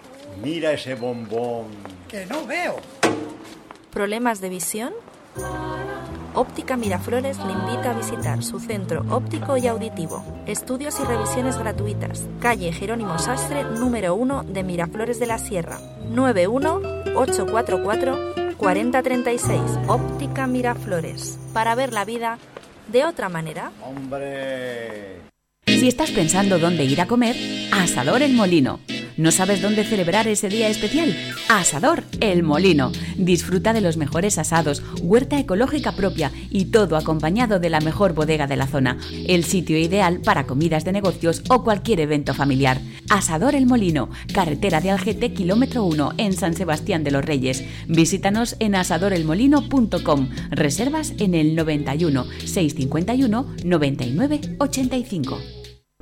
Mira ese bombón. Que no veo. ¿Problemas de visión? Óptica Miraflores le invita a visitar su centro óptico y auditivo. Estudios y revisiones gratuitas. Calle Jerónimo Sastre, número 1 de Miraflores de la Sierra. 91-844-4036. Óptica Miraflores. Para ver la vida de otra manera. Hombre. Si estás pensando dónde ir a comer, Asador El Molino. ¿No sabes dónde celebrar ese día especial? Asador El Molino. Disfruta de los mejores asados, huerta ecológica propia y todo acompañado de la mejor bodega de la zona. El sitio ideal para comidas de negocios o cualquier evento familiar. Asador El Molino, carretera de Algete, kilómetro 1, en San Sebastián de los Reyes. Visítanos en asadorelmolino.com. Reservas en el 91 651 99 85.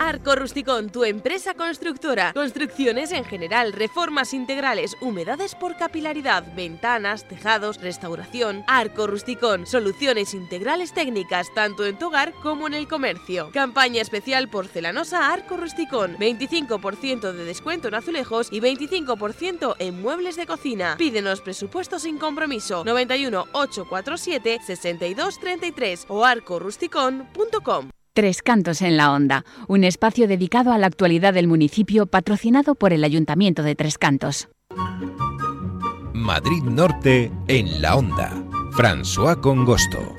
Arco Rusticón, tu empresa constructora. Construcciones en general, reformas integrales, humedades por capilaridad, ventanas, tejados, restauración. Arco Rusticón, soluciones integrales técnicas tanto en tu hogar como en el comercio. Campaña especial porcelanosa Arco Rusticón. 25% de descuento en azulejos y 25% en muebles de cocina. Pídenos presupuesto sin compromiso. 91 847 6233 o arcorusticón.com. Tres Cantos en la Onda, un espacio dedicado a la actualidad del municipio patrocinado por el Ayuntamiento de Tres Cantos. Madrid Norte en la onda. François Congosto.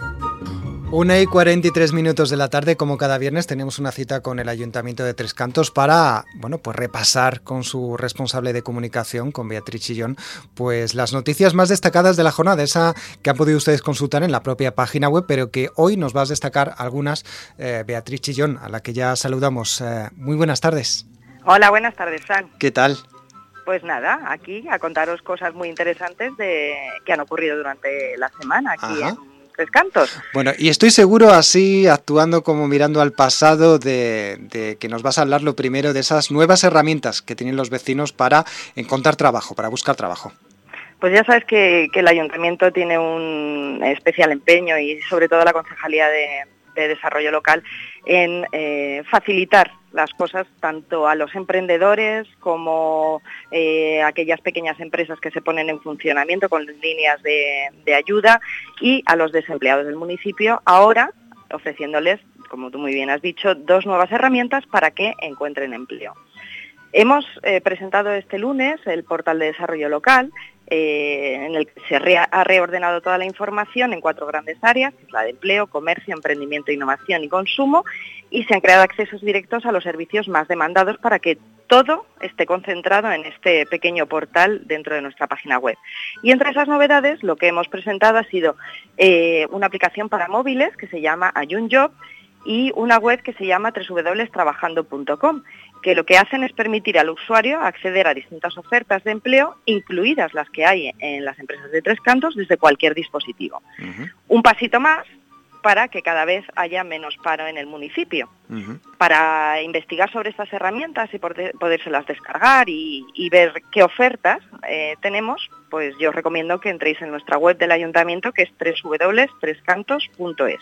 Una y 43 minutos de la tarde, como cada viernes, tenemos una cita con el Ayuntamiento de Tres Cantos para, bueno, pues repasar con su responsable de comunicación, con Beatriz Chillón, pues las noticias más destacadas de la jornada, esa que han podido ustedes consultar en la propia página web, pero que hoy nos vas a destacar algunas, eh, Beatriz Chillón, a la que ya saludamos. Eh, muy buenas tardes. Hola, buenas tardes, San. ¿Qué tal? Pues nada, aquí a contaros cosas muy interesantes de que han ocurrido durante la semana aquí Ajá. en Tres Cantos. Bueno, y estoy seguro así, actuando como mirando al pasado, de, de que nos vas a hablar lo primero de esas nuevas herramientas que tienen los vecinos para encontrar trabajo, para buscar trabajo. Pues ya sabes que, que el ayuntamiento tiene un especial empeño y sobre todo la Concejalía de, de Desarrollo Local en eh, facilitar las cosas tanto a los emprendedores como eh, aquellas pequeñas empresas que se ponen en funcionamiento con líneas de, de ayuda y a los desempleados del municipio, ahora ofreciéndoles, como tú muy bien has dicho, dos nuevas herramientas para que encuentren empleo. Hemos eh, presentado este lunes el portal de desarrollo local, eh, en el que se ha reordenado toda la información en cuatro grandes áreas, la de empleo, comercio, emprendimiento, innovación y consumo, y se han creado accesos directos a los servicios más demandados para que todo esté concentrado en este pequeño portal dentro de nuestra página web. Y entre esas novedades, lo que hemos presentado ha sido eh, una aplicación para móviles que se llama Ayunjob y una web que se llama www.trabajando.com, que lo que hacen es permitir al usuario acceder a distintas ofertas de empleo, incluidas las que hay en las empresas de Tres Cantos, desde cualquier dispositivo. Un pasito más para que cada vez haya menos paro en el municipio. Para investigar sobre estas herramientas y podérselas descargar y, y ver qué ofertas eh, tenemos, pues yo os recomiendo que entréis en nuestra web del ayuntamiento que es www.trescantos.es.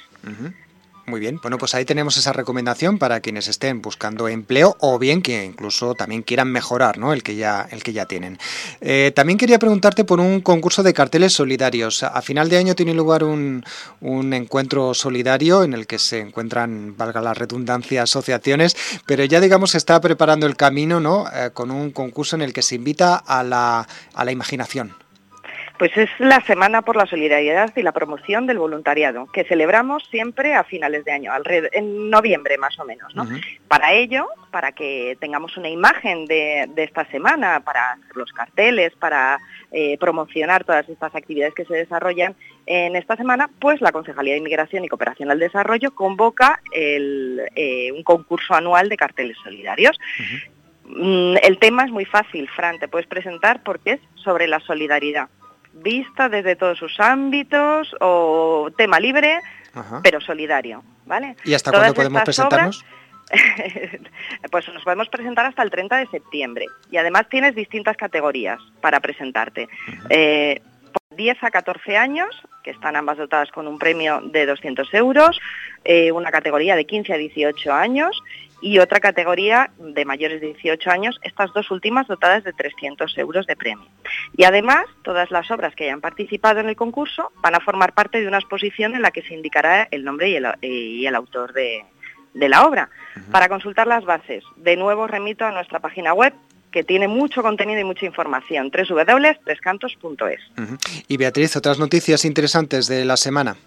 Muy bien, bueno, pues ahí tenemos esa recomendación para quienes estén buscando empleo o bien que incluso también quieran mejorar ¿no? el, que ya, el que ya tienen. Eh, también quería preguntarte por un concurso de carteles solidarios. A final de año tiene lugar un, un encuentro solidario en el que se encuentran, valga la redundancia, asociaciones, pero ya digamos se está preparando el camino ¿no? Eh, con un concurso en el que se invita a la, a la imaginación. Pues es la Semana por la Solidaridad y la Promoción del Voluntariado, que celebramos siempre a finales de año, en noviembre más o menos. ¿no? Para ello, para que tengamos una imagen de, de esta semana, para hacer los carteles, para eh, promocionar todas estas actividades que se desarrollan en esta semana, pues la Concejalía de Inmigración y Cooperación al Desarrollo convoca el, eh, un concurso anual de carteles solidarios. Mm, El tema es muy fácil, Fran, te puedes presentar porque es sobre la solidaridad, vista desde todos sus ámbitos o tema libre, Ajá. pero solidario, ¿vale? ¿Y hasta cuándo podemos presentarnos? obras- pues nos podemos presentar hasta el 30 de septiembre y además tienes distintas categorías para presentarte. Eh, por 10 a 14 años, que están ambas dotadas con un premio de 200 euros, eh, una categoría de 15 a 18 años y otra categoría de mayores de 18 años, estas dos últimas dotadas de 300 euros de premio. Y además, todas las obras que hayan participado en el concurso van a formar parte de una exposición en la que se indicará el nombre y el, y el autor de, de la obra. Para consultar las bases, de nuevo remito a nuestra página web que tiene mucho contenido y mucha información, www.trescantos.es. Ujú. Y Beatriz, otras noticias interesantes de la semana.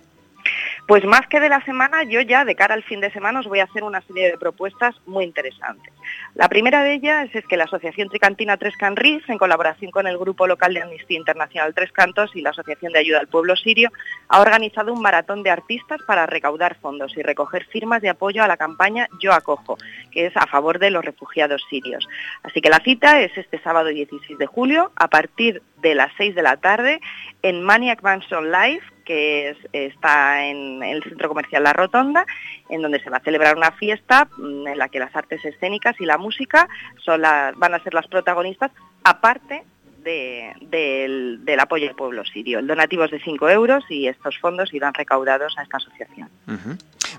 Pues más que de la semana, yo ya de cara al fin de semana os voy a hacer una serie de propuestas muy interesantes. La primera de ellas es que la Asociación Tricantina Tres Canris, en colaboración con el Grupo Local de Amnistía Internacional Tres Cantos y la Asociación de Ayuda al Pueblo Sirio, ha organizado un maratón de artistas para recaudar fondos y recoger firmas de apoyo a la campaña Yo Acojo, que es a favor de los refugiados sirios. Así que la cita es este sábado 16 de julio, a partir de las 6 de la tarde, en Maniac Mansion Live, que es- está en el centro comercial La Rotonda, en donde se va a celebrar una fiesta mm, en la que las artes escénicas y la música son van a ser las protagonistas, aparte de- del, apoyo al pueblo sirio. El donativo es de 5 euros y estos fondos irán recaudados a esta asociación.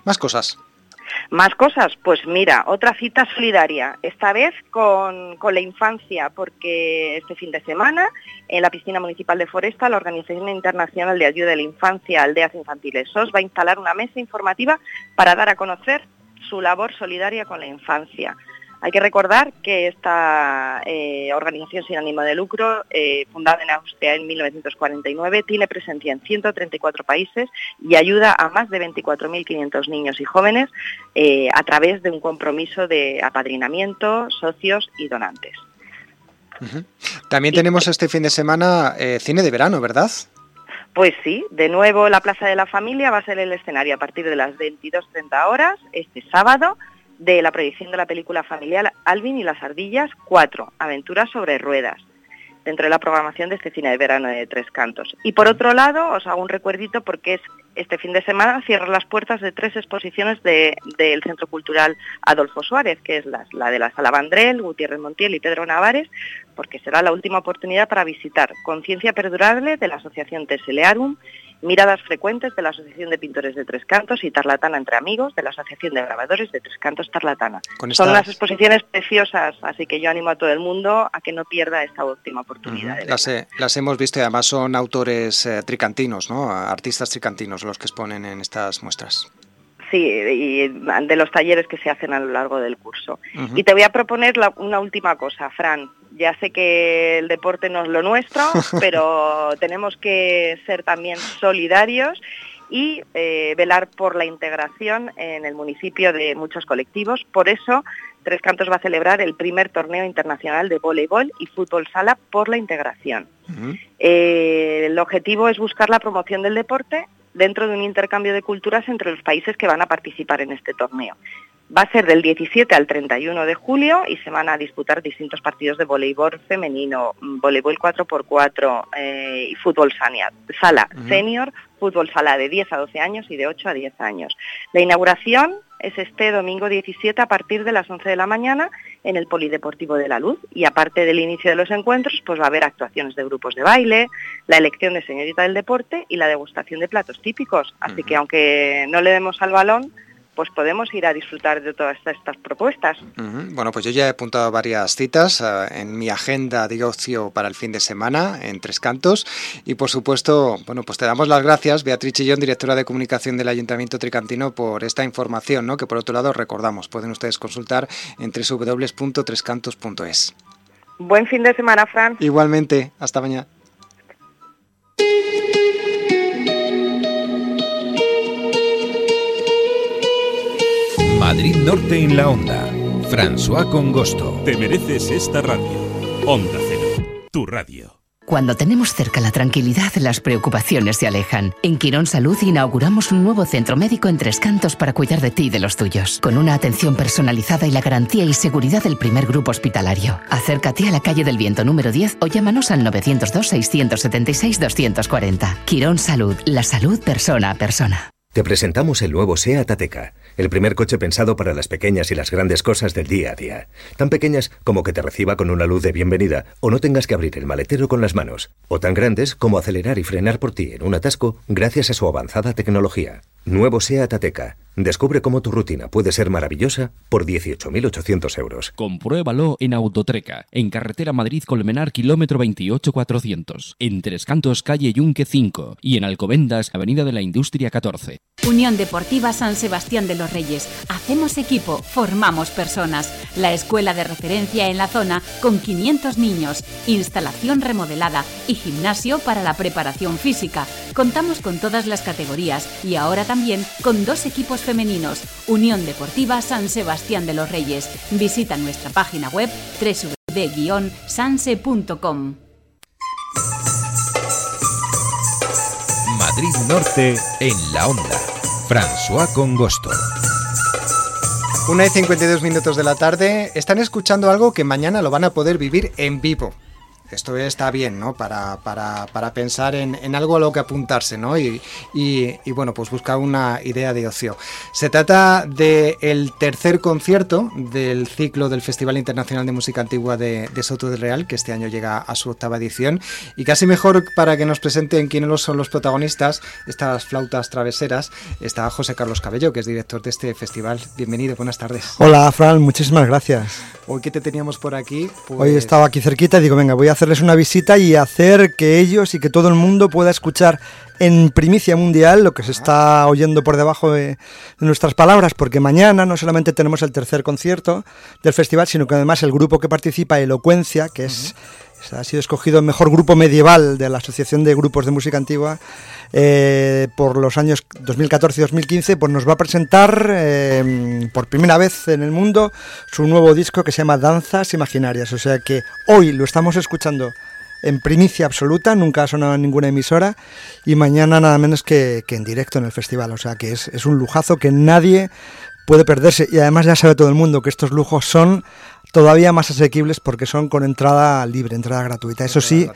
Más cosas. Más cosas, pues mira, otra cita solidaria, esta vez con, con la infancia, porque este fin de semana en la piscina municipal de Foresta la Organización Internacional de Ayuda de la Infancia Aldeas Infantiles SOS va a instalar una mesa informativa para dar a conocer su labor solidaria con la infancia. Hay que recordar que esta eh, organización sin ánimo de lucro, eh, fundada en Austria en 1949, tiene presencia en 134 países y ayuda a más de 24.500 niños y jóvenes eh, a través de un compromiso de apadrinamiento, socios y donantes. También tenemos este fin de semana cine de verano, ¿verdad? Pues sí, de nuevo la Plaza de la Familia va a ser el escenario a partir de las 22.30 horas este sábado de la proyección de la película familiar Alvin y las ardillas 4, Aventuras sobre ruedas, dentro de la programación de este cine de verano de Tres Cantos. Y por otro lado, os hago un recuerdito porque es este fin de semana cierran las puertas de tres exposiciones de- del Centro Cultural Adolfo Suárez, que es la, la de la Sala Vandrel, Gutiérrez Montiel y Pedro Navares, porque será la última oportunidad para visitar Conciencia Perdurable de la Asociación Teselearum, Miradas Frecuentes de la Asociación de Pintores de Tres Cantos y Tarlatana entre Amigos de la Asociación de Grabadores de Tres Cantos Tarlatana. Con Son estas- unas exposiciones preciosas, así que yo animo a todo el mundo a que no pierda esta última oportunidad. de Las, he- las hemos visto y además son autores eh, tricantinos, ¿no? Artistas tricantinos los que exponen en estas muestras. Sí, y de los talleres que se hacen a lo largo del curso. Y te voy a proponer la- una última cosa, Fran. Ya sé que el deporte no es lo nuestro, pero tenemos que ser también solidarios y eh, velar por la integración en el municipio de muchos colectivos. Por eso, Tres Cantos va a celebrar el primer torneo internacional de voleibol y fútbol sala por la integración. Eh, el objetivo es buscar la promoción del deporte dentro de un intercambio de culturas entre los países que van a participar en este torneo. Va a ser del 17 al 31 de julio y se van a disputar distintos partidos de voleibol femenino, mm, voleibol 4x4 eh, y fútbol sania- sala senior, fútbol sala de 10 a 12 años y de 8 a 10 años. La inauguración es este domingo 17 a partir de las 11 de la mañana en el Polideportivo de la Luz y aparte del inicio de los encuentros pues va a haber actuaciones de grupos de baile, la elección de señorita del deporte y la degustación de platos típicos. Así que aunque no le demos al balón, pues podemos ir a disfrutar de todas estas, estas propuestas. Bueno, pues yo ya he apuntado varias citas eh, en mi agenda de ocio para el fin de semana en Tres Cantos y por supuesto, bueno, pues te damos las gracias, Beatriz Chillón, directora de comunicación del Ayuntamiento Tricantino, por esta información, ¿no? Que por otro lado recordamos, pueden ustedes consultar en www.trescantos.es. Buen fin de semana, Fran. Igualmente, hasta mañana. Madrid Norte en la onda. François Congosto. Te mereces esta radio. Onda Cero, tu radio. Cuando tenemos cerca la tranquilidad, las preocupaciones se alejan. En Quirón Salud inauguramos un nuevo centro médico en Tres Cantos para cuidar de ti y de los tuyos, con una atención personalizada y la garantía y seguridad del primer grupo hospitalario. Acércate a la calle del Viento número 10 o llámanos al 902-676-240. Quirón Salud, la salud persona a persona. Te presentamos el nuevo SEAT Ateca, el primer coche pensado para las pequeñas y las grandes cosas del día a día. Tan pequeñas como que te reciba con una luz de bienvenida o no tengas que abrir el maletero con las manos. O tan grandes como acelerar y frenar por ti en un atasco gracias a su avanzada tecnología. Nuevo SEAT Ateca. Descubre cómo tu rutina puede ser maravillosa por 18.800 euros. Compruébalo en Autotreca, en carretera Madrid-Colmenar, kilómetro 28400, en Tres Cantos, calle Yunque 5 y en Alcobendas, avenida de la Industria 14. Unión Deportiva San Sebastián de los Reyes. Hacemos equipo, formamos personas. La escuela de referencia en la zona con 500 niños, instalación remodelada y gimnasio para la preparación física. Contamos con todas las categorías y ahora también con dos equipos femeninos. Unión Deportiva San Sebastián de los Reyes. Visita nuestra página web www.sanse.com. Madrid Norte en la onda. François Congosto. Una y 52 minutos de la tarde. Están escuchando algo que mañana lo van a poder vivir en vivo. Esto está bien, ¿no? Para, para, para pensar en, en algo a lo que apuntarse, ¿no? Y, y- bueno, pues buscar una idea de ocio. Se trata del tercer concierto del ciclo del Festival Internacional de Música Antigua de, de Soto del Real, que este año llega a su octava edición. Y casi mejor para que nos presenten quiénes son los protagonistas, estas flautas traveseras, está José Carlos Cabello, que es director de este festival. Bienvenido, buenas tardes. Hola, Fran, muchísimas gracias. Hoy que te teníamos por aquí, pues... Hoy estaba aquí cerquita y digo, venga, voy a hacerles una visita y hacer que ellos y que todo el mundo pueda escuchar en primicia mundial lo que se está oyendo por debajo de, de nuestras palabras, porque mañana no solamente tenemos el tercer concierto del festival, sino que además el grupo que participa, Elocuencia, que es ha sido escogido el mejor grupo medieval de la Asociación de Grupos de Música Antigua eh, por los años 2014 y 2015, pues nos va a presentar eh, por primera vez en el mundo su nuevo disco que se llama Danzas Imaginarias. O sea que hoy lo estamos escuchando en primicia absoluta, nunca ha sonado en ninguna emisora y mañana nada menos que, en directo en el festival. O sea que es un lujazo que nadie puede perderse y además ya sabe todo el mundo que estos lujos son todavía más asequibles porque son con entrada libre, entrada gratuita. Eso sí,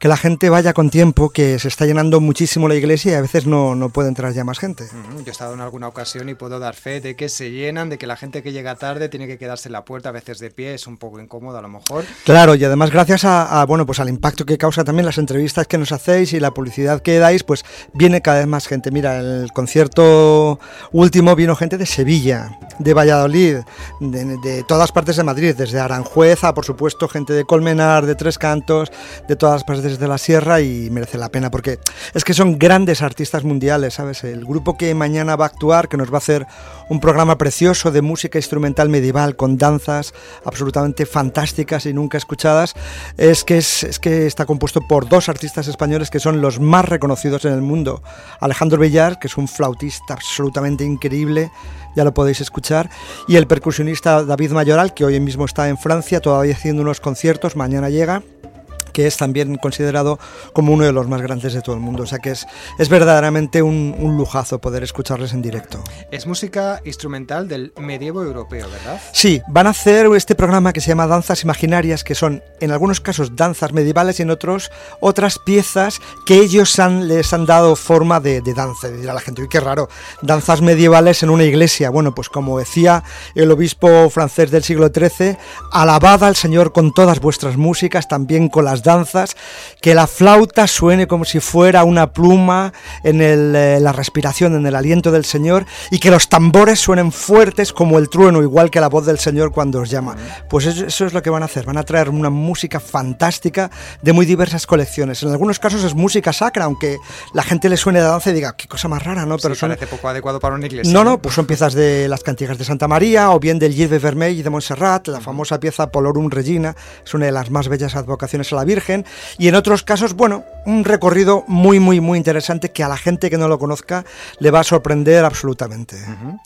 que la gente vaya con tiempo, que se está llenando muchísimo la iglesia y a veces no, no puede entrar ya más gente. Yo he estado en alguna ocasión y puedo dar fe de que se llenan, de que la gente que llega tarde tiene que quedarse en la puerta, a veces de pie, es un poco incómodo a lo mejor. Claro, y además gracias a, a, bueno pues al impacto que causa también las entrevistas que nos hacéis y la publicidad que dais, pues viene cada vez más gente. Mira, el concierto último vino gente de Sevilla, de Valladolid, de, de todas partes de Madrid, desde Aranjuez a, por supuesto, gente de Colmenar, de Tres Cantos, de todas partes de la sierra y merece la pena porque es que son grandes artistas mundiales, ¿sabes? El grupo que mañana va a actuar, que nos va a hacer un programa precioso de música instrumental medieval con danzas absolutamente fantásticas y nunca escuchadas, es que, es, es que está compuesto por dos artistas españoles que son los más reconocidos en el mundo. Alejandro Villar, que es un flautista absolutamente increíble, ya lo podéis escuchar, y el percusionista David Mayoral, que hoy mismo está en Francia, todavía haciendo unos conciertos, mañana llega que es también considerado como uno de los más grandes de todo el mundo. O sea que es, es verdaderamente un, un lujazo poder escucharles en directo. Es música instrumental del medievo europeo, ¿verdad? Sí, van a hacer este programa que se llama Danzas Imaginarias, que son en algunos casos danzas medievales y en otros otras piezas que ellos han, les han dado forma de, de danza. Y dirá la gente, uy, qué raro, danzas medievales en una iglesia. Bueno, pues como decía el obispo francés del siglo XIII, alabad al Señor con todas vuestras músicas, también con las danzas, que la flauta suene como si fuera una pluma en el, eh, la respiración, en el aliento del Señor, y que los tambores suenen fuertes como el trueno, igual que la voz del Señor cuando os llama. Pues eso, eso es lo que van a hacer, van a traer una música fantástica de muy diversas colecciones. En algunos casos es música sacra, aunque la gente le suene de danza y diga, qué cosa más rara, ¿no? Pero son... parece poco adecuado para una iglesia. No, no, pues son piezas de las cantigas de Santa María o bien del Gil de Vermell y de Montserrat, la famosa pieza Polorum Regina, es una de las más bellas advocaciones a la Virgen, y en otros casos, bueno, un recorrido muy, muy, muy interesante que a la gente que no lo conozca le va a sorprender absolutamente.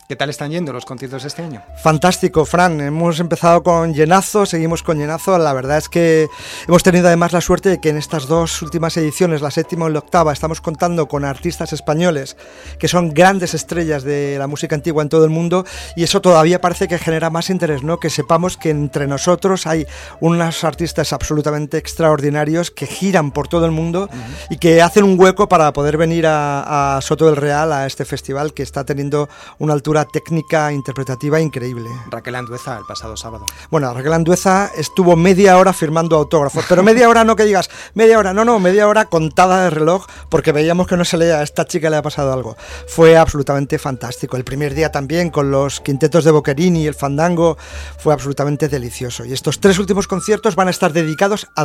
¿Qué tal están yendo los conciertos este año? Fantástico, Fran. Hemos empezado con llenazo, seguimos con llenazo. La verdad es que hemos tenido además la suerte de que en estas dos últimas ediciones, la séptima y la octava, estamos contando con artistas españoles que son grandes estrellas de la música antigua en todo el mundo y eso todavía parece que genera más interés, ¿no? Que sepamos que entre nosotros hay unos artistas absolutamente extraordinarios que giran por todo el mundo y que hacen un hueco para poder venir a, a Soto del Real a este festival que está teniendo una altura técnica interpretativa increíble. Raquel Andueza el pasado sábado. Bueno, Raquel Andueza estuvo media hora firmando autógrafos, pero media hora no que digas, media hora, no, no, media hora contada de reloj, porque veíamos que no se leía, a esta chica le ha pasado algo. Fue absolutamente fantástico. El primer día también con los quintetos de Boquerini y el Fandango fue absolutamente delicioso. Y estos tres últimos conciertos van a estar dedicados a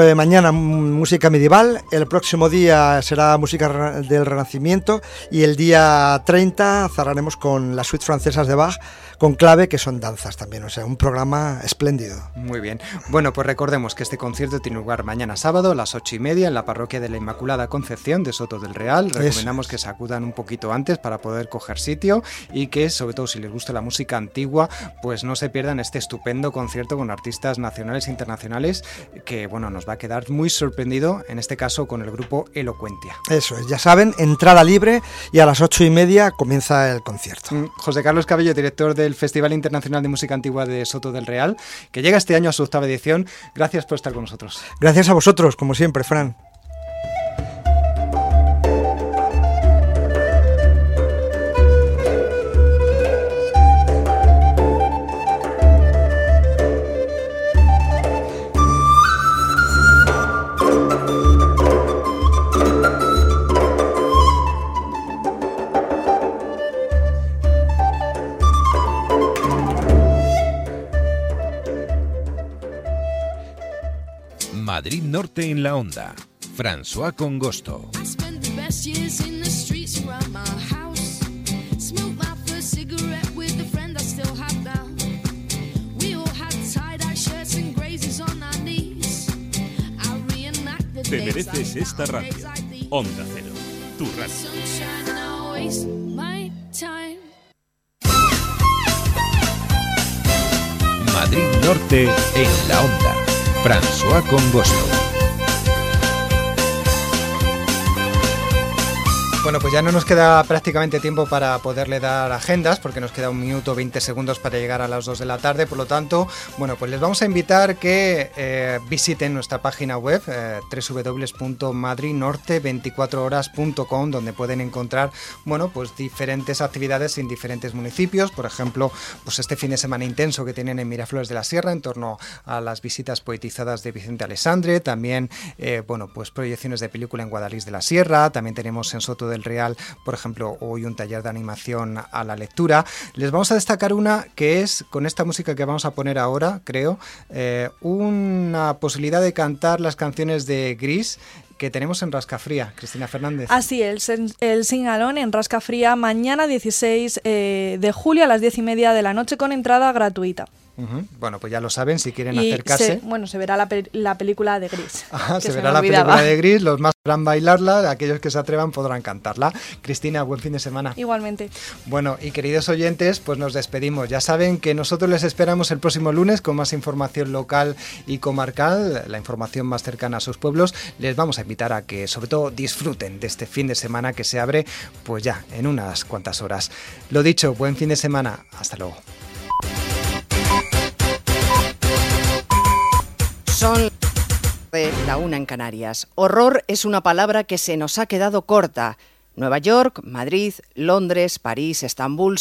Eh, mañana música medieval, el próximo día será música del Renacimiento y el día 30 cerraremos con las suites francesas de Bach con clave que son danzas también, o sea, un programa espléndido. Muy bien. Bueno, pues recordemos que este concierto tiene lugar mañana sábado a las ocho y media en la parroquia de la Inmaculada Concepción de Soto del Real. Eso. Recomendamos que se acudan un poquito antes para poder coger sitio y que, sobre todo si les gusta la música antigua, pues no se pierdan este estupendo concierto con artistas nacionales e internacionales que, bueno, nos va a quedar muy sorprendido, en este caso con el grupo Elocuentia. Eso es, ya saben, entrada libre y a las ocho y media comienza el concierto. Mm, José Carlos Cabello, director del Festival Internacional de Música Antigua de Soto del Real, que llega este año a su octava edición. Gracias por estar con nosotros. Gracias a vosotros, como siempre, Fran. On our knees. I reenact the Te mereces esta radio. Onda Cero, tu radio. Madrid Norte en la Onda. François Congosto. Bueno, pues ya no nos queda prácticamente tiempo para poderle dar agendas, porque nos queda un minuto 20 segundos para llegar a las 2 de la tarde. Por lo tanto, bueno, pues les vamos a invitar que eh, visiten nuestra página web eh, www.madridnorte24horas.com, donde pueden encontrar, bueno, pues diferentes actividades en diferentes municipios. Por ejemplo, pues este fin de semana intenso que tienen en Miraflores de la Sierra en torno a las visitas poetizadas de Vicente Alessandre. También, eh, bueno, pues proyecciones de película en Guadalís de la Sierra. También tenemos en Soto del Real, por ejemplo, hoy un taller de animación a la lectura. Les vamos a destacar una que es, con esta música que vamos a poner ahora, creo, eh, una posibilidad de cantar las canciones de Gris que tenemos en Rascafría, Cristina Fernández. Así, el, el Singalón en Rasca Fría mañana 16 eh, de julio a las 10 y media de la noche con entrada gratuita. Bueno, pues ya lo saben, si quieren Y acercarse. se- bueno, se verá la, pe- la película de Gris. Se me verá la película de Gris, los más podrán bailarla, aquellos que se atrevan podrán cantarla. Cristina, buen fin de semana. Igualmente. Bueno, y queridos oyentes, pues nos despedimos. Ya saben que nosotros les esperamos el próximo lunes con más información local y comarcal, la información más cercana a sus pueblos. Les vamos a invitar a que sobre todo disfruten de este fin de semana que se abre pues ya en unas cuantas horas. Lo dicho, buen fin de semana. Hasta luego. Son la una en Canarias. Horror es una palabra que se nos ha quedado corta. Nueva York, Madrid, Londres, París, Estambul,